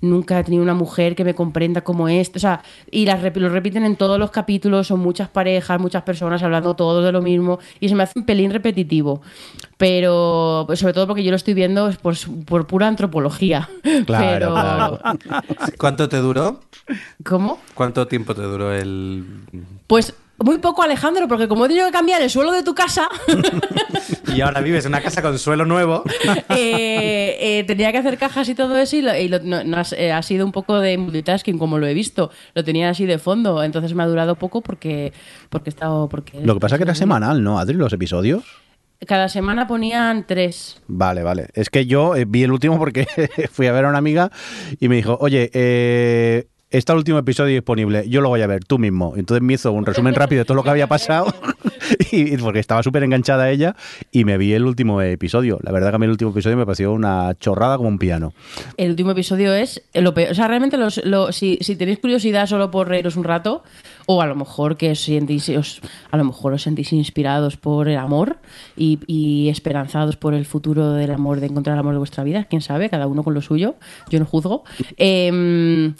nunca he tenido una mujer que me comprenda como esto, o sea, y lo repiten en todos los capítulos, son muchas parejas, muchas personas hablando todos de lo mismo, y se me hace un pelín repetitivo, pero pues, sobre todo porque yo lo estoy viendo por, su- por pura antropología. [LAUGHS] Claro, pero, claro. ¿Cuánto te duró? ¿Cómo? ¿Cuánto tiempo te duró el...? Pues muy poco, Alejandro, porque como he tenido que cambiar el suelo de tu casa, [LAUGHS] Y ahora vives en una casa con suelo nuevo. [LAUGHS] eh, eh, tenía que hacer cajas y todo eso y, lo- y lo- no- eh, ha sido un poco de multitasking como lo he visto. Lo tenía así de fondo, entonces me ha durado poco porque porque he estado porque Lo que pasa es que era semanal, ¿no, Adri, los episodios? Cada semana ponían tres. Vale, vale. Es que yo eh, vi el último porque [LAUGHS] fui a ver a una amiga y me dijo, oye, eh, está el último episodio disponible, yo lo voy a ver, tú mismo. Entonces me hizo un resumen rápido de todo lo que había pasado [LAUGHS] y, porque estaba súper enganchada ella y me vi el último episodio. La verdad que a mí el último episodio me pareció una chorrada como un piano. El último episodio es lo peor. O sea, realmente los, lo- si, si tenéis curiosidad solo por reíros un rato, o a lo mejor que os sentís, os- a lo mejor os sentís inspirados por el amor y, esperanzados por el futuro del amor, de encontrar el amor de vuestra vida, quién sabe, cada uno con lo suyo, yo no juzgo. Em,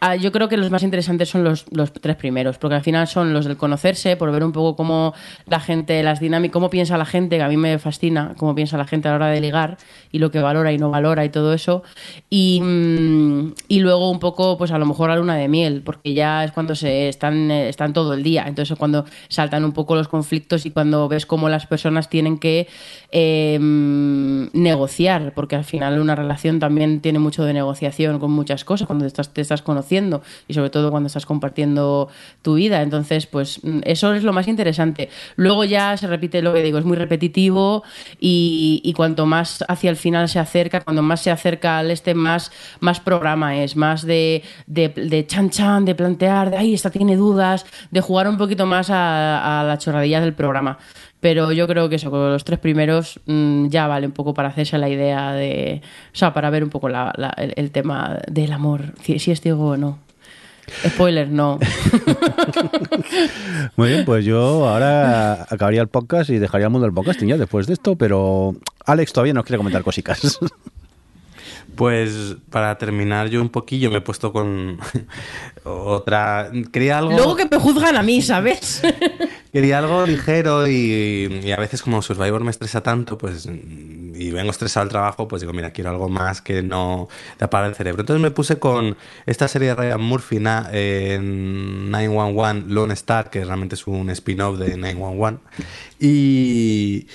Ah, yo creo que los más interesantes son los, los tres primeros, porque al final son los del conocerse, por ver un poco cómo la gente, las dinámicas, cómo piensa la gente, que a mí me fascina, cómo piensa la gente a la hora de ligar y lo que valora y no valora y todo eso. Y, mm, y luego un poco, pues a lo mejor la luna de miel, porque ya es cuando se están, eh, están todo el día. Entonces es cuando saltan un poco los conflictos y cuando ves cómo las personas tienen que eh, negociar, porque al final una relación también tiene mucho de negociación con muchas cosas, cuando estás, te estás conociendo y sobre todo cuando estás compartiendo tu vida. Entonces, pues mm, eso es lo más interesante. Luego ya se repite lo que digo, es muy repetitivo y, y cuanto más hacia el final se acerca, cuando más se acerca al este, más, más programa es, más de, de, de chan chan, de plantear, de ay, esta tiene dudas, de jugar un poquito más a, a la chorradilla del programa. Pero yo creo que eso, con los tres primeros mm, ya vale un poco para hacerse la idea de. O sea, para ver un poco la- la- el, el tema del amor, si, si es ciego o no. Spoiler, no. [LAUGHS] Muy bien, pues yo ahora acabaría el podcast y dejaría el mundo del podcasting ya después de esto, pero Alex todavía nos quiere comentar cositas. [LAUGHS] Pues para terminar yo un poquillo me he puesto con [LAUGHS] otra... Quería algo... Luego que me juzgan a mí, ¿sabes? Quería algo ligero y, y a veces como Survivor me estresa tanto, pues y vengo estresado al trabajo, pues digo, mira, quiero algo más que no te apague el cerebro. Entonces me puse con esta serie de Ryan Murphy, eh, 911 Lone Star, que realmente es un spin-off de 911. Y,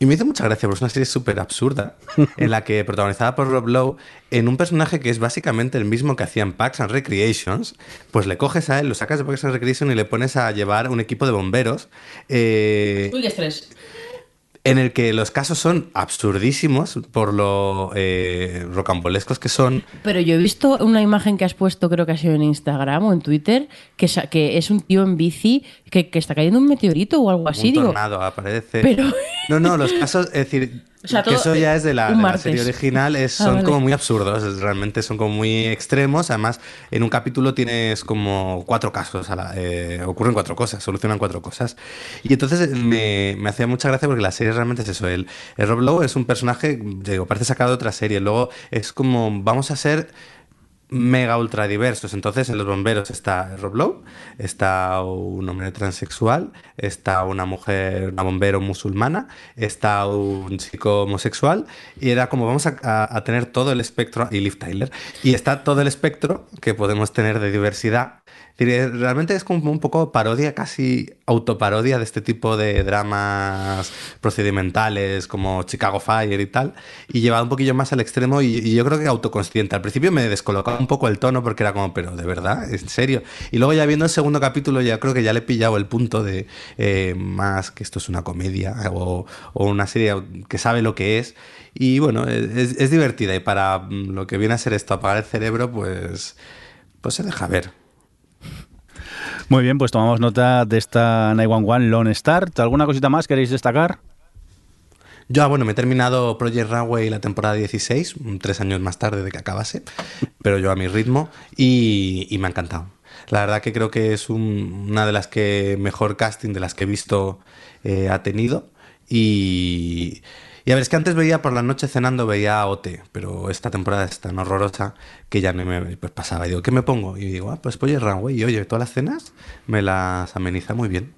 y me hizo mucha gracia, porque es una serie súper absurda, en la que, protagonizada por Rob Lowe, en un personaje que es básicamente el mismo que hacía en Parks and Recreations, pues le coges a él, lo sacas de Parks and Recreation y le pones a llevar un equipo de bomberos. eh, Uy, estrés. En el que los casos son absurdísimos por lo eh, rocambolescos que son. Pero yo he visto una imagen que has puesto, creo que ha sido en Instagram o en Twitter, que, que es un tío en bici que, que está cayendo un meteorito o algo así. un digo, tornado aparece. pero- No, no, los casos, es decir, O sea, que eso ya es de la, de serie original, es, Ah, son vale. como muy absurdos, realmente son como muy extremos. Además, en un capítulo tienes como cuatro casos, a la- eh, ocurren cuatro cosas, solucionan cuatro cosas. Y entonces eh, me, me hacía mucha gracia porque la serie realmente es eso. El, el Rob Lowe es un personaje, digo, parece sacado de otra serie. Luego es como, vamos a ser mega ultra diversos. Entonces, en los bomberos está Rob Lowe, está un hombre transexual, está una mujer, una bombero musulmana, está un chico homosexual, y era como vamos a, tener todo el espectro, y Liv Tyler, y está todo el espectro que podemos tener de diversidad. Eh, Realmente es como un poco parodia, casi autoparodia de este tipo de dramas procedimentales como Chicago Fire y tal, y llevado un poquillo más al extremo y, yo creo que autoconsciente. Al principio me descolocaba un poco el tono porque era como, pero de verdad, en serio. Y luego ya viendo el segundo capítulo ya creo que ya le he pillado el punto de eh, más que esto es una comedia o, o una serie que sabe lo que es. Y bueno, es, es divertida y para mm, lo que viene a ser esto, apagar el cerebro, pues, pues se deja ver. Muy bien, pues tomamos nota de esta 911 Lone Start. ¿Alguna cosita más queréis destacar? Yo, ah, bueno, me he terminado Project Runway la temporada 16, mm, tres años más tarde de que acabase, pero yo a mi ritmo, y, y me ha encantado. La verdad que creo que es un- una de las que mejor casting de las que he visto eh, ha tenido. Y, y a ver, es que antes veía por la noche cenando, veía OT, pero esta temporada es tan horrorosa que ya no me pues, pasaba. Y digo, ¿qué me pongo? Y digo, ah, pues Project Runway. Y oye, todas las cenas me las ameniza muy bien.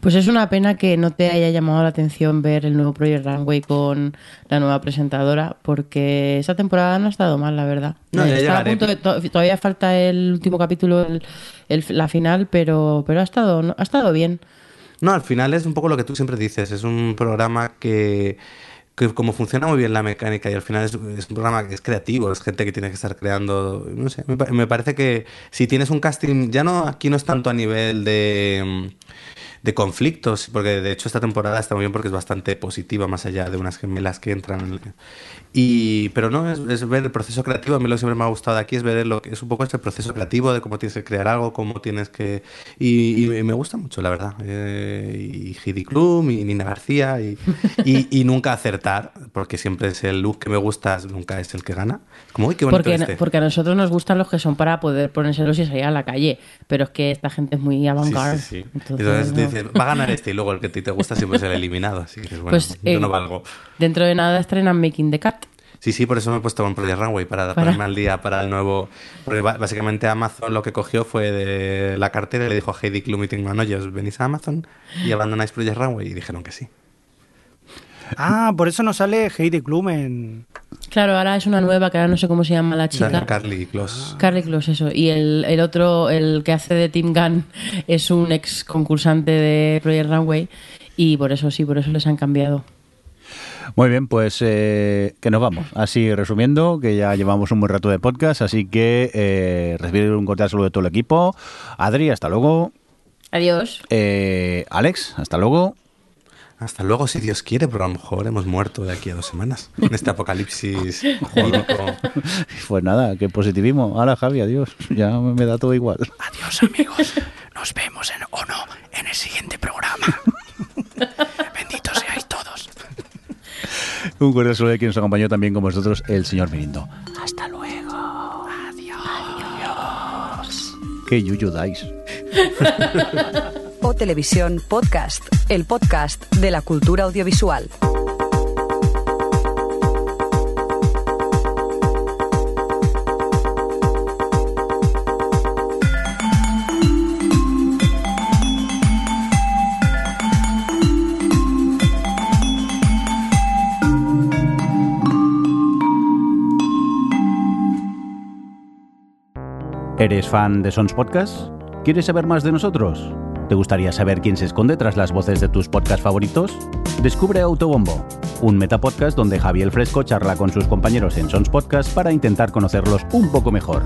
Pues es una pena que no te haya llamado la atención ver el nuevo Project Runway con la nueva presentadora, porque esa temporada no ha estado mal, la verdad. No, ya Está a punto de- to- todavía falta el último capítulo, el- el- la final, pero, pero ha, estado, no- ha estado bien. No, al final es un poco lo que tú siempre dices. Es un programa que, que como funciona muy bien la mecánica y al final es, un programa que es creativo, es gente que tiene que estar creando, no sé, me, me parece que si tienes un casting, ya no, aquí no es tanto a nivel de, de conflictos, porque de hecho esta temporada está muy bien porque es bastante positiva, más allá de unas gemelas que entran. Y, pero no, es, es ver el proceso creativo. A mí lo que siempre me ha gustado de aquí es ver lo que es un poco este proceso creativo de cómo tienes que crear algo, cómo tienes que. Y, y me gusta mucho, la verdad. Eh, y Heidi Klum y Nina García y, y, y nunca acertar, porque siempre es el look que me gusta, nunca es el que gana. Como, uy, qué bonito Porque, este. porque a nosotros nos gustan los que son para poder ponérselos y salir a la calle. Pero es que esta gente es muy Sí, avant-garde. sí, sí. Entonces, Entonces no. Dices, va a ganar este y luego el que a ti te gusta siempre es el eliminado. Así que bueno, Pues, yo eh, no valgo. Dentro de nada estrenan Making the Cat. Sí, sí, por eso me he puesto con Project Runway, para, Para- ponerme al día para el nuevo... Porque básicamente Amazon lo que cogió fue de la cartera y le dijo a Heidi Klum y Tim oye, ¿os venís a Amazon y abandonáis Project Runway? Y dijeron que sí. Ah, por eso no sale Heidi Klum en... Claro, ahora es una nueva que ahora no sé cómo se llama la chica. Carly Close. Carly Close, eso. Y el, el otro, el que hace de Tim Gunn, [LAUGHS] es un ex concursante de Project Runway. Y por eso sí, por eso les han cambiado. Muy bien, pues eh, que nos vamos. Así resumiendo, que ya llevamos un buen rato de podcast, así que eh, recibir un cordial saludo de todo el equipo. Adri, hasta luego. Adiós. Eh, Alex, hasta luego. Hasta luego, si Dios quiere, pero a lo mejor hemos muerto de aquí a dos semanas. En este apocalipsis [LAUGHS] jurídico. Pues nada, qué positivismo. Ahora, Javi, adiós. Ya me da todo igual. Adiós amigos, nos vemos en, o no en el siguiente programa. [LAUGHS] Benditos seáis todos. Un cordial saludo de quien nos acompañó también con vosotros, el señor Mirindo. Hasta luego. Adiós. Adiós. Qué yuyu dais. [LAUGHS] Televisión Podcast, el podcast de la cultura audiovisual. ¿Eres fan de Sons Podcast? ¿Quieres saber más de nosotros? ¿Te gustaría saber quién se esconde tras las voces de tus podcasts favoritos? Descubre Autobombo, un metapodcast donde Javier Fresco charla con sus compañeros en Sons Podcast para intentar conocerlos un poco mejor.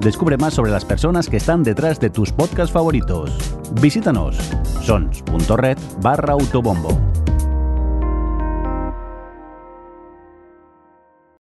Descubre más sobre las personas que están detrás de tus podcasts favoritos. Visítanos sons.red barra autobombo.